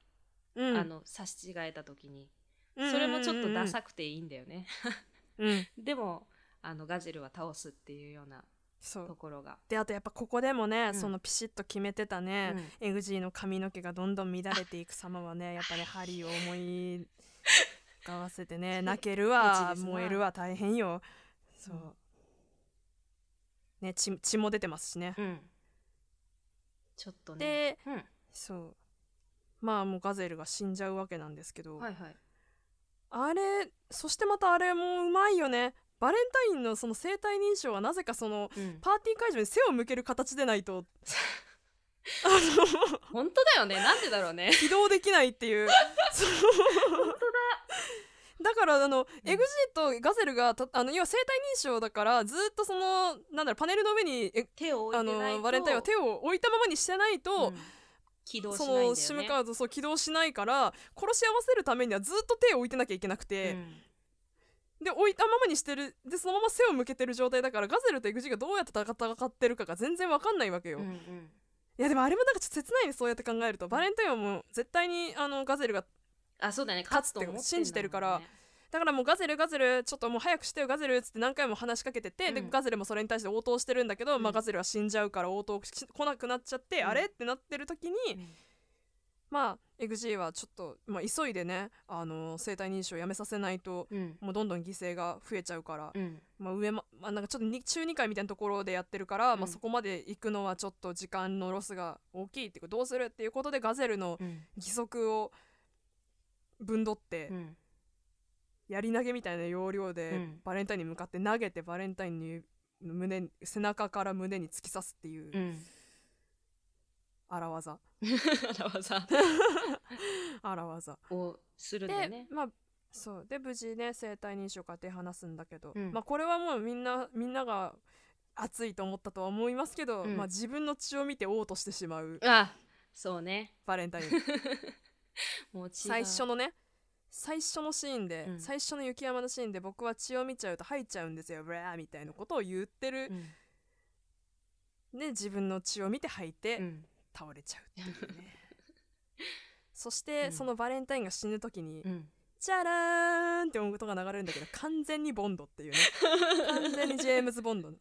うん、あの差し違えた時に。それもちょっとダサくていいんだよね、うん、うん。でもあのガゼルは倒すっていうようなそう。ところが。であとやっぱここでもね、うん。そのピシッと決めてたね、エグジーの髪の毛がどんどん乱れていく様はねやっぱねハリーを思い浮かわせてね泣けるわ燃えるわ大変よ。そう、うん。ね血血も出てますしね、うん。ちょっとね。でうん。そう。まあもうガゼルが死んじゃうわけなんですけど、はいはい。あれそしてまたあれもうまいよね。バレンタインのその生体認証はなぜかそのうん。パーティー会場に背を向ける形でないと 本当だよね。なんでだろうね。起動できないっていう。そうだ。からあの、エグジーとガゼルがたあの要は生体認証だからずっとそのなんだろうパネルの上にえ手をあのバレンタインは手を置いたままにしてないと、うん起動しそないね。のシムカードそう起動しないから殺し合わせるためにはずっと手を置いてなきゃいけなくて、うん。で置いたままにしてる。でそのまま背を向けてる状態だからガゼルとエグジーがどうやって戦ってるかが全然わかんないわけよ、いうんうんやでもあれもなんかちょっと切ないね。そうやって考えると。バレンタインはもう絶対にあのガゼルがあそうだね。勝つと信じてるから。だからもうガゼルガゼルちょっともう早くしてよガゼルっつって何回も話しかけてて、でうん。ガゼルもそれに対して応答してるんだけど、うん。まあ、ガゼルは死んじゃうから応答し来なくなっちゃって、うん。あれってなってる時に、うんまあ XG はちょっと、まあ、急いでねあの生体認証をやめさせないとうん。もうどんどん犠牲が増えちゃうから、うん。まあ、上ま、まあ、なんかちょっとに中2回みたいなところでやってるから、うん。まあ、そこまで行くのはちょっと時間のロスが大きいっていうかどうするっていうことでガゼルのうん。義足をぶんどって、うん。やり投げみたいな要領で、うん。バレンタインに向かって投げてバレンタインに胸に背中から胸に突き刺すっていううん荒技。荒技。荒技。をするんだね。まあそう。で無事ね生体認証から手放すんだけど、うん。まあこれはもうみんなみんなが熱いと思ったとは思いますけど、うん。まあ自分の血を見て嘔吐してしまう。あそうね。バレンタイン。もう最初のね最初のシーンで、うん。最初の雪山のシーンで僕は血を見ちゃうと吐いちゃうんですよ。ブラーみたいなことを言ってる。う、ん。で自分の血を見て吐いて、うん倒れちゃうっていうね。そして、うん。そのバレンタインが死ぬ時に、うん。チャラーンって音が流れるんだけど完全にボンドっていうね。完全にジェームズ・ボンド。あ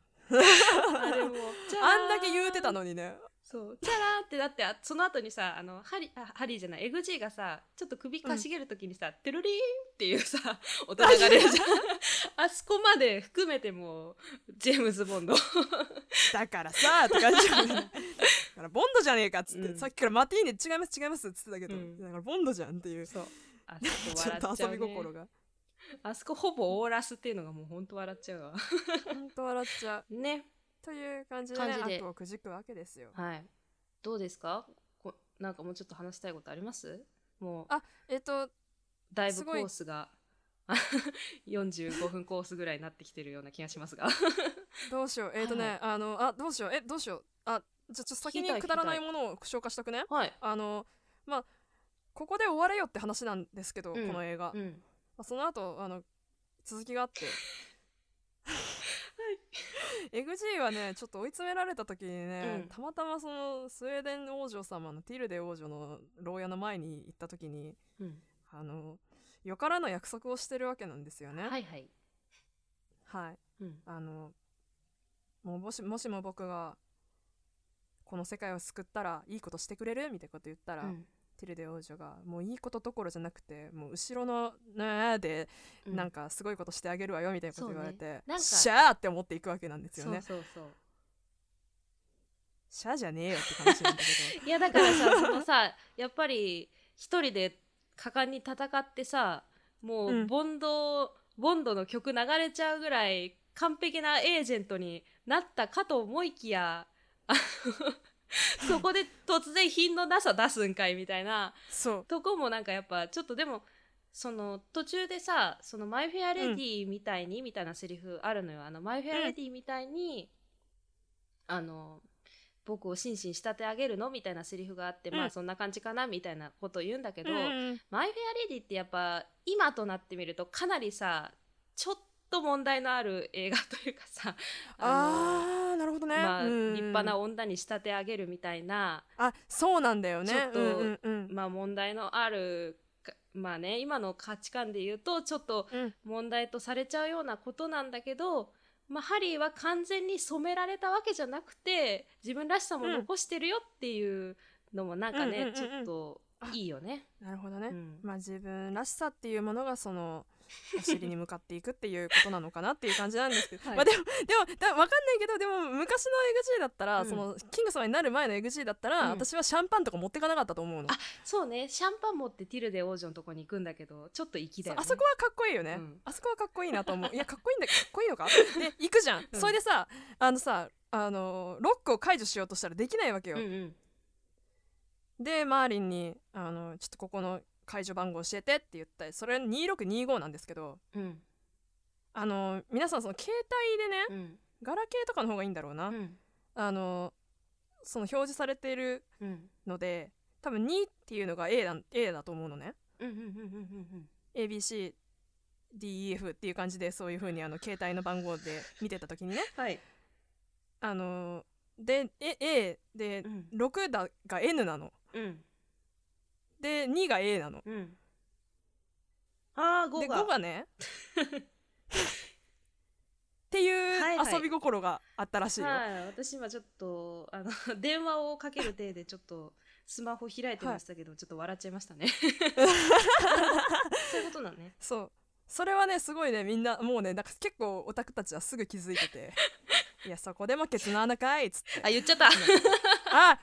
れも あんだけ言うてたのにねそう。チャラーってだってあその後にさあのハリあハリーじゃない XG がさちょっと首かしげる時にさ、テルリーンっていうさ音流れるじゃん。あそこまで含めてもうジェームズ・ボンド。だからさとか言っちゃうねだからボンドじゃねえかっつって、うん。さっきからマティーネ違います違いますっつってたけど、うん。だからボンドじゃんっていう。そう。あちそこょっと笑っちゃう、ね、遊び心が。あそこほぼオーラスっていうのがもうほんと笑っちゃうわ。ほんと笑っちゃう。ねという感じで,、ね、感じで。後をくじくわけですよ。はい。どうですか？こなんかもうちょっと話したいことあります？もう。あえっ、とだいぶコすごい。ースが45分コースぐらいになってきてるような気がしますが。どうしよう。えっ、とね、はいあのあどうしよう。えどうしよう。あじゃあちょっと先にくだらないものを紹介しとくね。はい。あのまあここで終われよって話なんですけど、うん。この映画、まうん。あ、その後あの続きがあって XG はねちょっと追い詰められた時にね、うん。たまたまそのスウェーデン王女様のティルデ王女の牢屋の前に行った時にうん。あのよからぬ約束をしてるわけなんですよね。はいはい。はい。うん。あのもうもしもしも僕がこの世界を救ったらいいことしてくれる？みたいなこと言ったら、うんティルデ王女が。もういいことどころじゃなくてもう後ろの「ね」でうん。なんかすごいことしてあげるわよみたいなこと言われて、そうね。なんかシャーって思っていくわけなんですよね。そうそうそう。シャーじゃねえよって話なんだけ いやだからさ そのさやっぱり一人で果敢に戦ってさもううんボンド、ボンドの曲流れちゃうぐらい完璧なエージェントになったかと思いきやあの そこで突然品のなさ出すんかいみたいな。どそう。とこもなんかやっぱちょっとでもその途中でさそのマイ・フェア・レディみたいに、みたいなセリフあるのよ。あのマイ・フェア・レディみたいに、あの僕を紳士に仕立て上げるのみたいなセリフがあって、うん。まあそんな感じかなみたいなことを言うんだけど、マイ・フェア・レディってやっぱ今となってみるとかなりさちょっと問題のある映画というかさ あーなるほどね、まあ、うん。立派な女に仕立て上げるみたいな、あそうなんだよね。ちょっとうんうんうんまあ問題のあるかまあね今の価値観で言うとちょっとうん。問題とされちゃうようなことなんだけど、まあ、ハリーは完全に染められたわけじゃなくて自分らしさも残してるよっていうのもなんかね、うんうんうんうん。ちょっといいよね。なるほどね、うん。まあ自分らしさっていうものがそのお尻に向かっていくっていうことなのかなっていう感じなんですけど、はい。まあでもでもだ分かんないけどでも昔の XG だったら、うん。そのキング様になる前の XG だったら、うん。私はシャンパンとか持ってかなかったと思うの。あそうね。シャンパン持ってティルデ王女のとこに行くんだけどちょっと粋だよ、ね、あそこはかっこいいよね、うん。あそこはかっこいいなと思う。いやかっこいいんだかっこいいのか？で行くじゃん。それでさあのさあのロックを解除しようとしたらできないわけよ、うんうん。でマーリンにあの「ちょっとここの解除番号教えて」って言ったりそれ2625なんですけどうん。あの皆さんその携帯でねうん。ガラケーとかの方がいいんだろうな、うん。あのその表示されているうん。ので多分2っていうのが A だ A だと思うのね。ABCDEF っていう感じでそういう風にあの携帯の番号で見てた時にね。はい、あのでえ A でうん。6だが N なの。うんで2が A なの。うん、ああで5が5がね。っていうはいはい。遊び心があったらしいよ、はい、私今ちょっとあの 電話をかける体でちょっとスマホ開いてましたけど、ちょっと笑っちゃいましたね。そういうことなのね。そう。それはねすごいねみんなもうねなんか結構オタクたちはすぐ気づいてて。いやそこでもケツの穴かいっつって。あ言っちゃったあ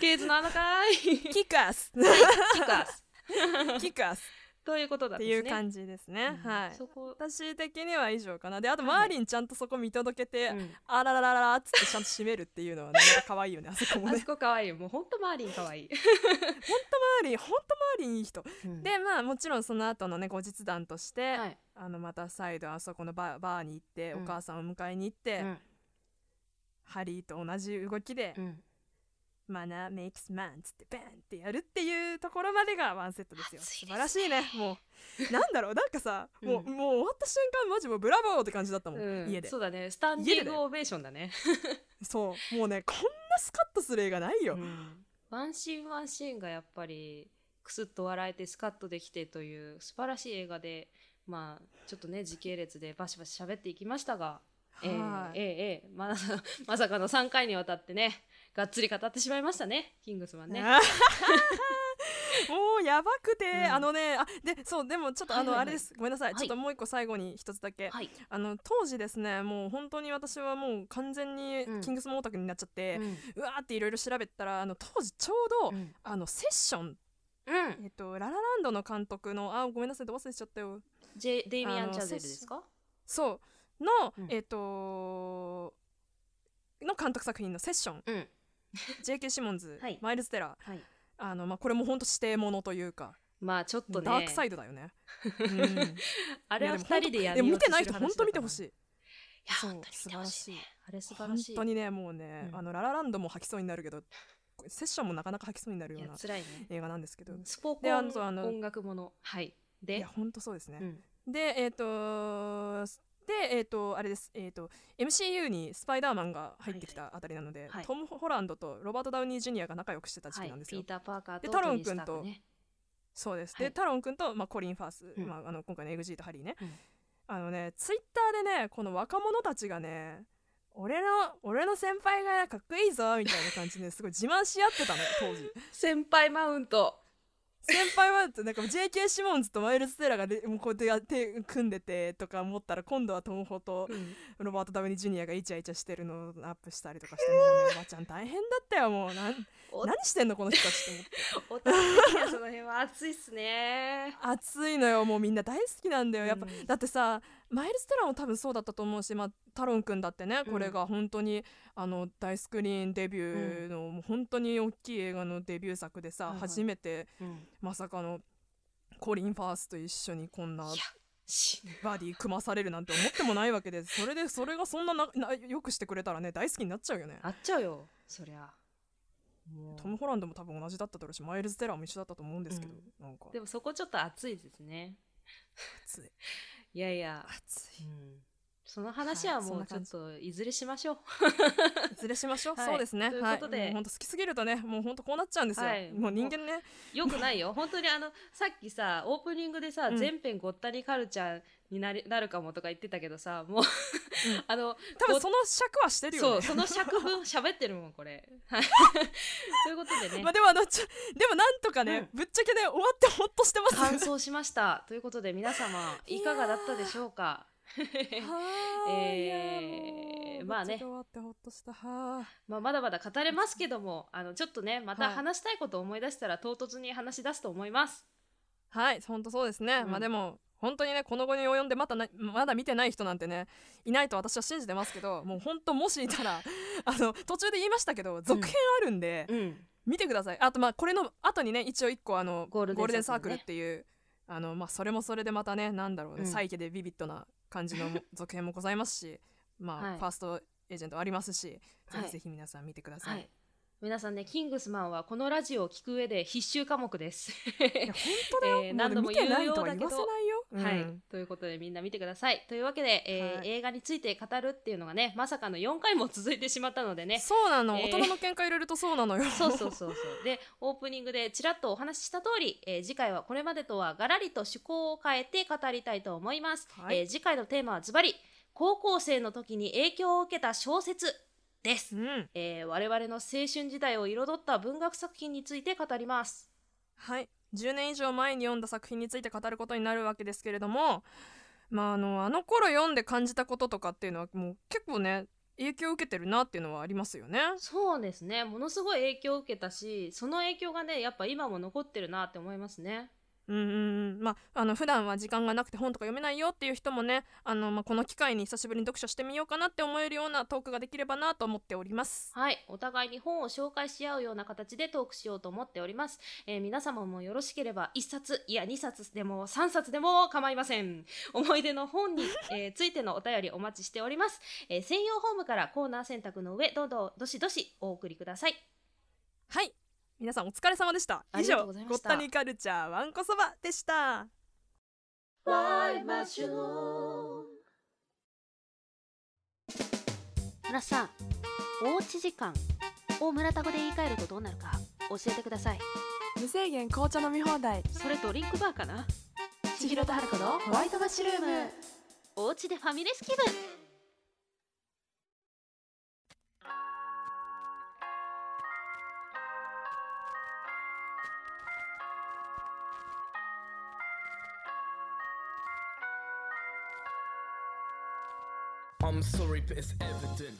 ケーズの穴かーい。キカス。キカス。キカス。ということだっていう感じですね、うんはい。そこ、私的には以上かな。であとはい。マーリンちゃんとそこ見届けて、うん。あらららららっつってちゃんと締めるっていうのはね可愛いよねあそこもねあそこ可愛いもうほんとマーリン可愛い、マーリンほんとマーリンいい人うんでまあもちろんその後のね後日談として、はいあのまた再度あそこのバーバーに行って、うんお母さんを迎えに行って、うんハリーと同じ動きで、うん。マナーメイクスマンつってバンってやるっていうところまでがワンセットですよ。ね。素晴らしいね。もう なんだろう？なんかさ、もううん。もう終わった瞬間マジもうブラボーって感じだったもん、うん。家で。そうだね。スタンディングオベーションだね、そう。もうねこんなスカッとする映画ないよ、うん。ワンシーンワンシーンがやっぱりクスッと笑えてスカッとできてという素晴らしい映画でまあちょっとね時系列でバシバシ喋っていきましたがえーはい。えーえー。ま まさかの3回にわたってねがっつり語ってしまいましたねキングスマンね。もうやばくて、うん。あのねあでそうでもちょっとあの、はいはいはい。あれです。ごめんなさい、はい。ちょっともう一個最後に一つだけ、はい、あの当時ですねもう本当に私はもう完全にうん。キングスモンオタクになっちゃって、うん。うわーっていろいろ調べたらあの当時ちょうど、うん。あのセッション、うん、えっと、ララランドの監督のあごめんなさいど忘れちゃったよ。ジェデイミアン・チャゼルですか？そうの、うん。えっとの監督作品のセッション。うん。J.K. シモンズ、はい。マイルス・テラー。はい。あの、まあ、これも本当指定ものというか、まあちょっとね。ダークサイドだよね、うん、あれはいやでも2人でやでも見てない人本当見てほしい。いや本当に見てほしい。ねあれ素晴ら本しい。当にねもうね、うん。あのララランドも吐きそうになるけどセッションもなかなか吐きそうになるいようなね。映画なんですけど、スポコであン音楽もの。はい。で？いや本当そうですね、うん。でえっ、とでえっ、とあれです。えっ、と MCU にスパイダーマンが入ってきたあたりなので、はい。トム・ホランドとロバート・ダウニー・ジュニアが仲良くしてた時はい期なんですよ、ピーター・パーカーとでタロン君とね。そうです、はい。でタロン君と、まあ、コリン・ファース、うん。まあ、あの今回の XG とハリーね、うん。あのねツイッターでねこの若者たちがね俺の俺の先輩がかっこいいぞみたいな感じですごい自慢し合ってたの当時。先輩マウント先輩はなんか JK シモンズとマイルス・テラがでもうこうやってやって組んでてとか思ったら今度はトムホとロバート・ダウニー・ジュニアがイチャイチャしてるのをアップしたりとかしてもうねおばちゃん大変だったよもうなんお何してんのこの人たちって思って。その辺は熱いっすね。熱いのよもうみんな大好きなんだよ。やっぱ、うん。だってさマイルス・テラも多分そうだったと思うし、まあ、タロン君だってねうん。これが本当に、あの大スクリーンデビューの、もう本当に大きい映画のデビュー作でさ、はいはい。初めてうん。まさかのコリン・ファースと一緒にこんなバディ組まされるなんて思ってもないわけでそれでそれがそんなななよくしてくれたらね大好きになっちゃうよね。あっちゃうよそりゃ。トム・ホランドも多分同じだっただろうしマイルズ・テラーも一緒だったと思うんですけど、なんか。でもそこちょっと熱いですね。熱いいやいや、熱い。うん、その話はもうちょっといずれしましょう。い。ずれしましょう、はい。そうですね。ということで。本当好きすぎるとねもう本当こうなっちゃうんですよ、はい。もう人間ね。よくないよ。本当にあのさっきさオープニングでさ、うん。全編ごったにカルチャーになりなるかもとか言ってたけどさもう、あのご多分その尺はしてるよね。そうその尺分喋ってるもんこれ。はいということでね。まあでもあのちょでもなんとかね、ぶっちゃけね終わってほっとしてます完走しました。ということで皆様いかがだったでしょうか？はーい えーまあね。ぶっちゃけ終わってほっとした。はーまあ、まだまだ語れますけどもあのちょっとねまたはい。話したいことを思い出したら唐突に話し出すと思います。はい本当そうですね、うん。まあでも本当にねこの後に及んでまたなまだ見てない人なんてねいないと私は信じてますけど もう本当もしいたらあの途中で言いましたけど続編あるんで、うん。見てください。あとまあこれの後にね一応一個あのゴールデンサークルね。サークルっていうあのまあそれもそれでまたねなんだろうね、うん。サイケでビビッドな感じのも続編もございますしまあ、はい。ファーストエージェントありますし、はいぜひぜひ皆さん見てくださ。はい。い皆さんねキングスマンはこのラジオを聞く上で必修科目です。いや本当だよ、えー何度も見てない言うようだけどとはい。ということでみんな見てください。というわけで、えーはい。映画について語るっていうのがねまさかの4回も続いてしまったのでね。そうなの、えー。大人の喧嘩入れるとそうなのよ。そうそうそうそう。でオープニングでちらっとお話しした通り、えー次回はこれまでとはガラリと趣向を変えて語りたいと思います、はい。えー次回のテーマはズバリ高校生の時に影響を受けた小説です、うん、えー我々の青春時代を彩った文学作品について語ります。はい10年以上前に読んだ作品について語ることになるわけですけれどもまああのあの頃読んで感じたこととかっていうのはもう結構ね影響を受けてるなっていうのはありますよね。そうですねものすごい影響を受けたしその影響がねやっぱ今も残ってるなって思いますねうんまああの普段は時間がなくて本とか読めないよっていう人もねあの、まあ、この機会に久しぶりに読書してみようかなって思えるようなトークができればなと思っております。はい。お互いに本を紹介し合うような形でトークしようと思っております、えー皆様もよろしければ1冊いや2冊でも3冊でも構いません。思い出の本に、えーついてのお便りお待ちしております、えー専用ホームからコーナー選択の上どうぞどしどしお送りください。はい皆さんお疲れ様でした。以上ごったたにカルチャーわんこそばでした。村さんおうち時間を村タ語で言い換えるとどうなるか教えてください。無制限紅茶飲み放題。それドリンクバーかな？千尋と春子のホワイトマッシュルーム。お家でファミレス気分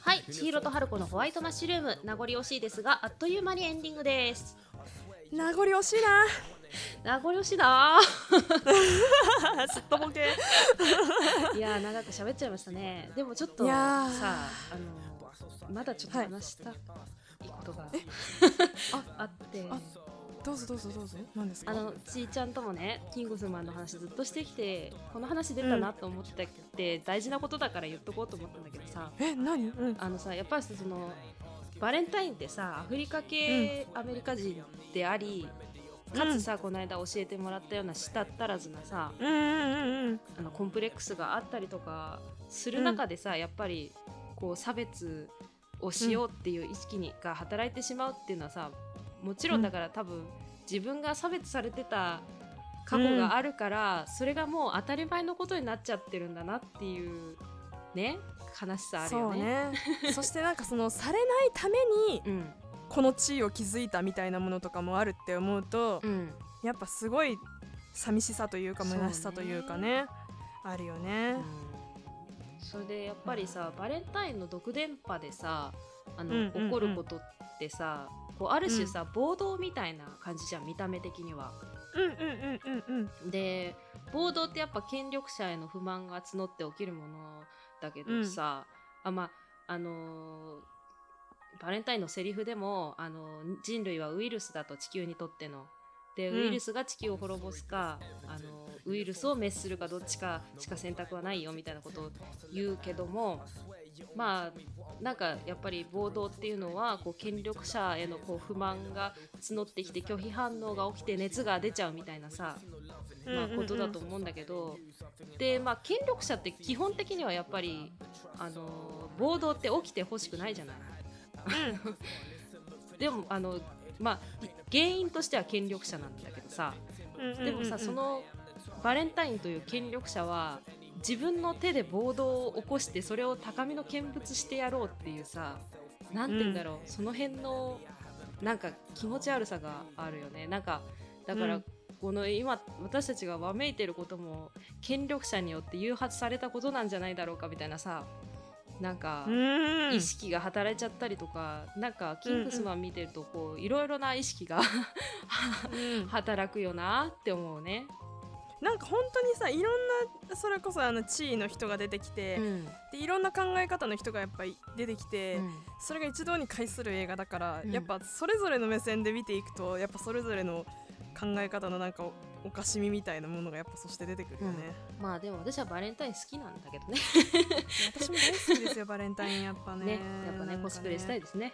はい千尋と春子のホワイトマッシュルーム。名残惜しいですがあっという間にエンディングです。名残惜しいな。名残惜しいな。すっとぼけ。いやー長く喋っちゃいましたね。でもちょっといさあのまだちょっと話したいことが、あって。あどうぞどうぞどうぞ。何ですか？あのちーちゃんともねキングスマンの話ずっとしてきてこの話出たなと思ってて、大事なことだから言っとこうと思ったんだけどさ。え何？うん。あのさやっぱりさそのバレンタインってさアフリカ系アメリカ人であり、かつさ、この間教えてもらったような舌足らずなさうんうんうんうん。あのコンプレックスがあったりとかする中でさ、やっぱりこう差別をしようっていう意識に、が働いてしまうっていうのはさもちろんだから多分自分が差別されてた過去があるから、それがもう当たり前のことになっちゃってるんだなっていうね悲しさあるよね。ね。そしてなんかそのされないためにうん。この地位を築いたみたいなものとかもあるって思うと、うん。やっぱすごい寂しさというか虚しさというかねあるよね。それでやっぱりさ、バレンタインの独電波でさあの、うんうんうん。起こることってさこうある種さ、暴動みたいな感じじゃん見た目的には。うんうんうんうんうんで暴動ってやっぱ権力者への不満が募って起きるものだけどさ、あまああのーバレンタインのセリフでも、あのー人類はウイルスだと地球にとっての。でうんウイルスが地球を滅ぼすか、あのーウイルスを滅するかどっちかしか選択はないよみたいなことを言うけどもまあなんかやっぱり暴動っていうのはこう権力者へのこう不満が募ってきて拒否反応が起きて熱が出ちゃうみたいなさまあ、ことだと思うんだけど、でまあ権力者って基本的にはやっぱりあの暴動って起きてほしくないじゃない。でもあのまあ原因としては権力者なんだけどさ。でもさそのバレンタインという権力者は自分の手で暴動を起こしてそれを高みの見物してやろうっていうさなんて言うんだろう、その辺のなんか気持ち悪さがあるよね。なんかだから、うん。この今私たちがわめいてることも権力者によって誘発されたことなんじゃないだろうかみたいなさなんか、うん。意識が働いちゃったりとかなんかキングスマン見てるとこういろいろな意識がうん。働くよなって思うね。なんか本当にさいろんなそれこそあの地位の人が出てきて、うん。でいろんな考え方の人がやっぱり出てきて、それが一堂に会する映画だから、うん。やっぱそれぞれの目線で見ていくとやっぱそれぞれの考え方のなんかおおかしみみたいなものがやっぱそして出てくるよね、まあでも私はバレンタイン好きなんだけどね。私も大好きですよバレンタインやっぱね。ねやっぱねコスプレしたいですね。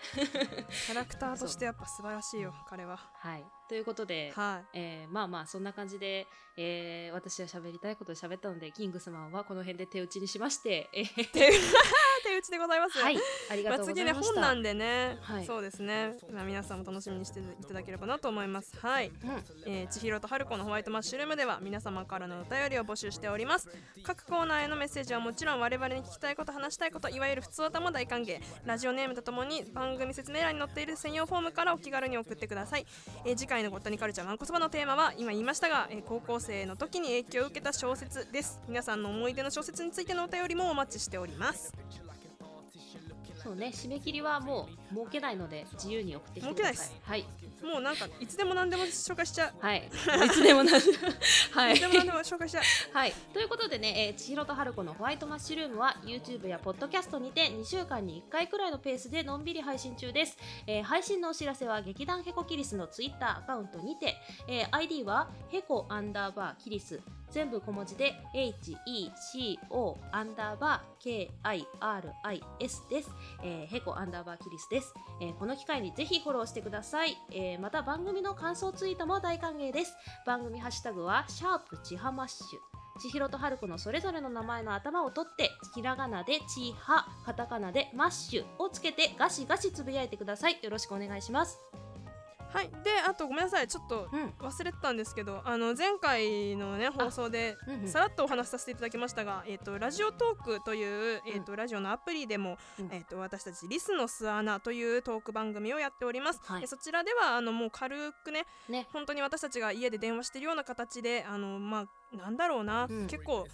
キャラクターとしてやっぱ素晴らしいよ彼は。はい。ということで、はい。えーまあまあそんな感じで、えー私は喋りたいことを喋ったのでキングスマンはこの辺で手打ちにしまして、えー手 手打ちでございます。はい。ありがまあ、とうございました。本なんでね、はい。そうですね、まあ、皆さんも楽しみにしていただければなと思います。はい、うん。えー、千尋と春子のホワイトマッシュルームでは皆様からのお便りを募集しております。各コーナーへのメッセージはもちろん我々に聞きたいこと話したいこといわゆる普通歌も大歓迎。ラジオネームとともに番組説明欄に載っている専用フォームからお気軽に送ってください、えー次回のゴッタニカルチャーマンコそばのテーマは今言いましたが、えー高校生の時に影響を受けた小説です。皆さんの思い出の小説についてのお便りもお待ちしております。そうね締め切りはもう設けないので自由に送ってきてください。設はい。もうなんかいつでも何でも紹介しちゃう。はい。いつでもなはい。いつでも何でも紹介しちゃう。はい、ということでね、えー、千尋と春子のホワイトマッシュルームは YouTube や Podcast にて2週間に1回くらいのペースでのんびり配信中です、えー配信のお知らせは劇団ヘコキリスの Twitter アカウントにて、えー ID はヘコアンダーバーキリス全部小文字で HECO アンダーバー KIRIS です、えーヘコアンダーバーキリスです、えーこの機会にぜひフォローしてください、えーまた番組の感想ツイートも大歓迎です。番組ハッシュタグはシャープちはマッシュ千尋と春子のそれぞれの名前の頭を取ってひらがなでちはカタカナでマッシュをつけてガシガシつぶやいてください。よろしくお願いします。はい。であとごめんなさい。ちょっとうん。忘れてたんですけどあの前回のね放送でうんうん。さらっとお話しさせていただきましたが、えっ、とラジオトークというえっ、とラジオのアプリでも、うん。えっ、と私たちリスの巣穴というトーク番組をやっております。はい。えそちらではあのもう軽くねね。本当に私たちが家で電話してるような形であのまあなんだろうな、うん。結構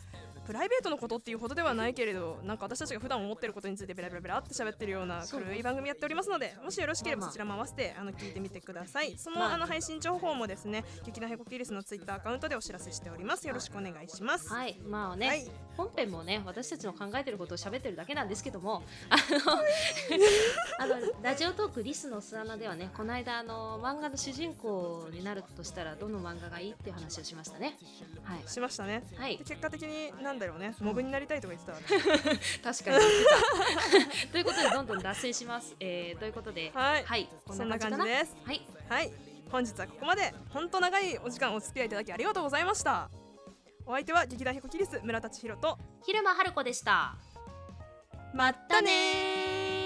プライベートのことっていうほどではないけれどなんか私たちが普段思ってることについてベラベラベラって喋ってるようなそうね軽い番組やっておりますのでもしよろしければそちらも合わせてあの聞いてみてください。その,、まああの配信情報もですね劇団ヘコキリスのツイッターアカウントでお知らせしております。よろしくお願いします。はい。まあね、はい。本編もね私たちの考えてることを喋ってるだけなんですけども あのあのラジオトークリスの巣穴ではねこの間あの漫画の主人公になるとしたらどの漫画がいいっていう話をしましたね。はい。しましたね。はい。で結果的になんだろうね。モブになりたいとか言ってた 確かに。言ってたということでどんどん脱線します、えー、ということではい。はい。こそんな感じかです。はい。はい。本日はここまで。本当長いお時間お付き合いいただきありがとうございました。お相手は劇団ヒコキリス村田千尋と。昼間春子でした。まったねー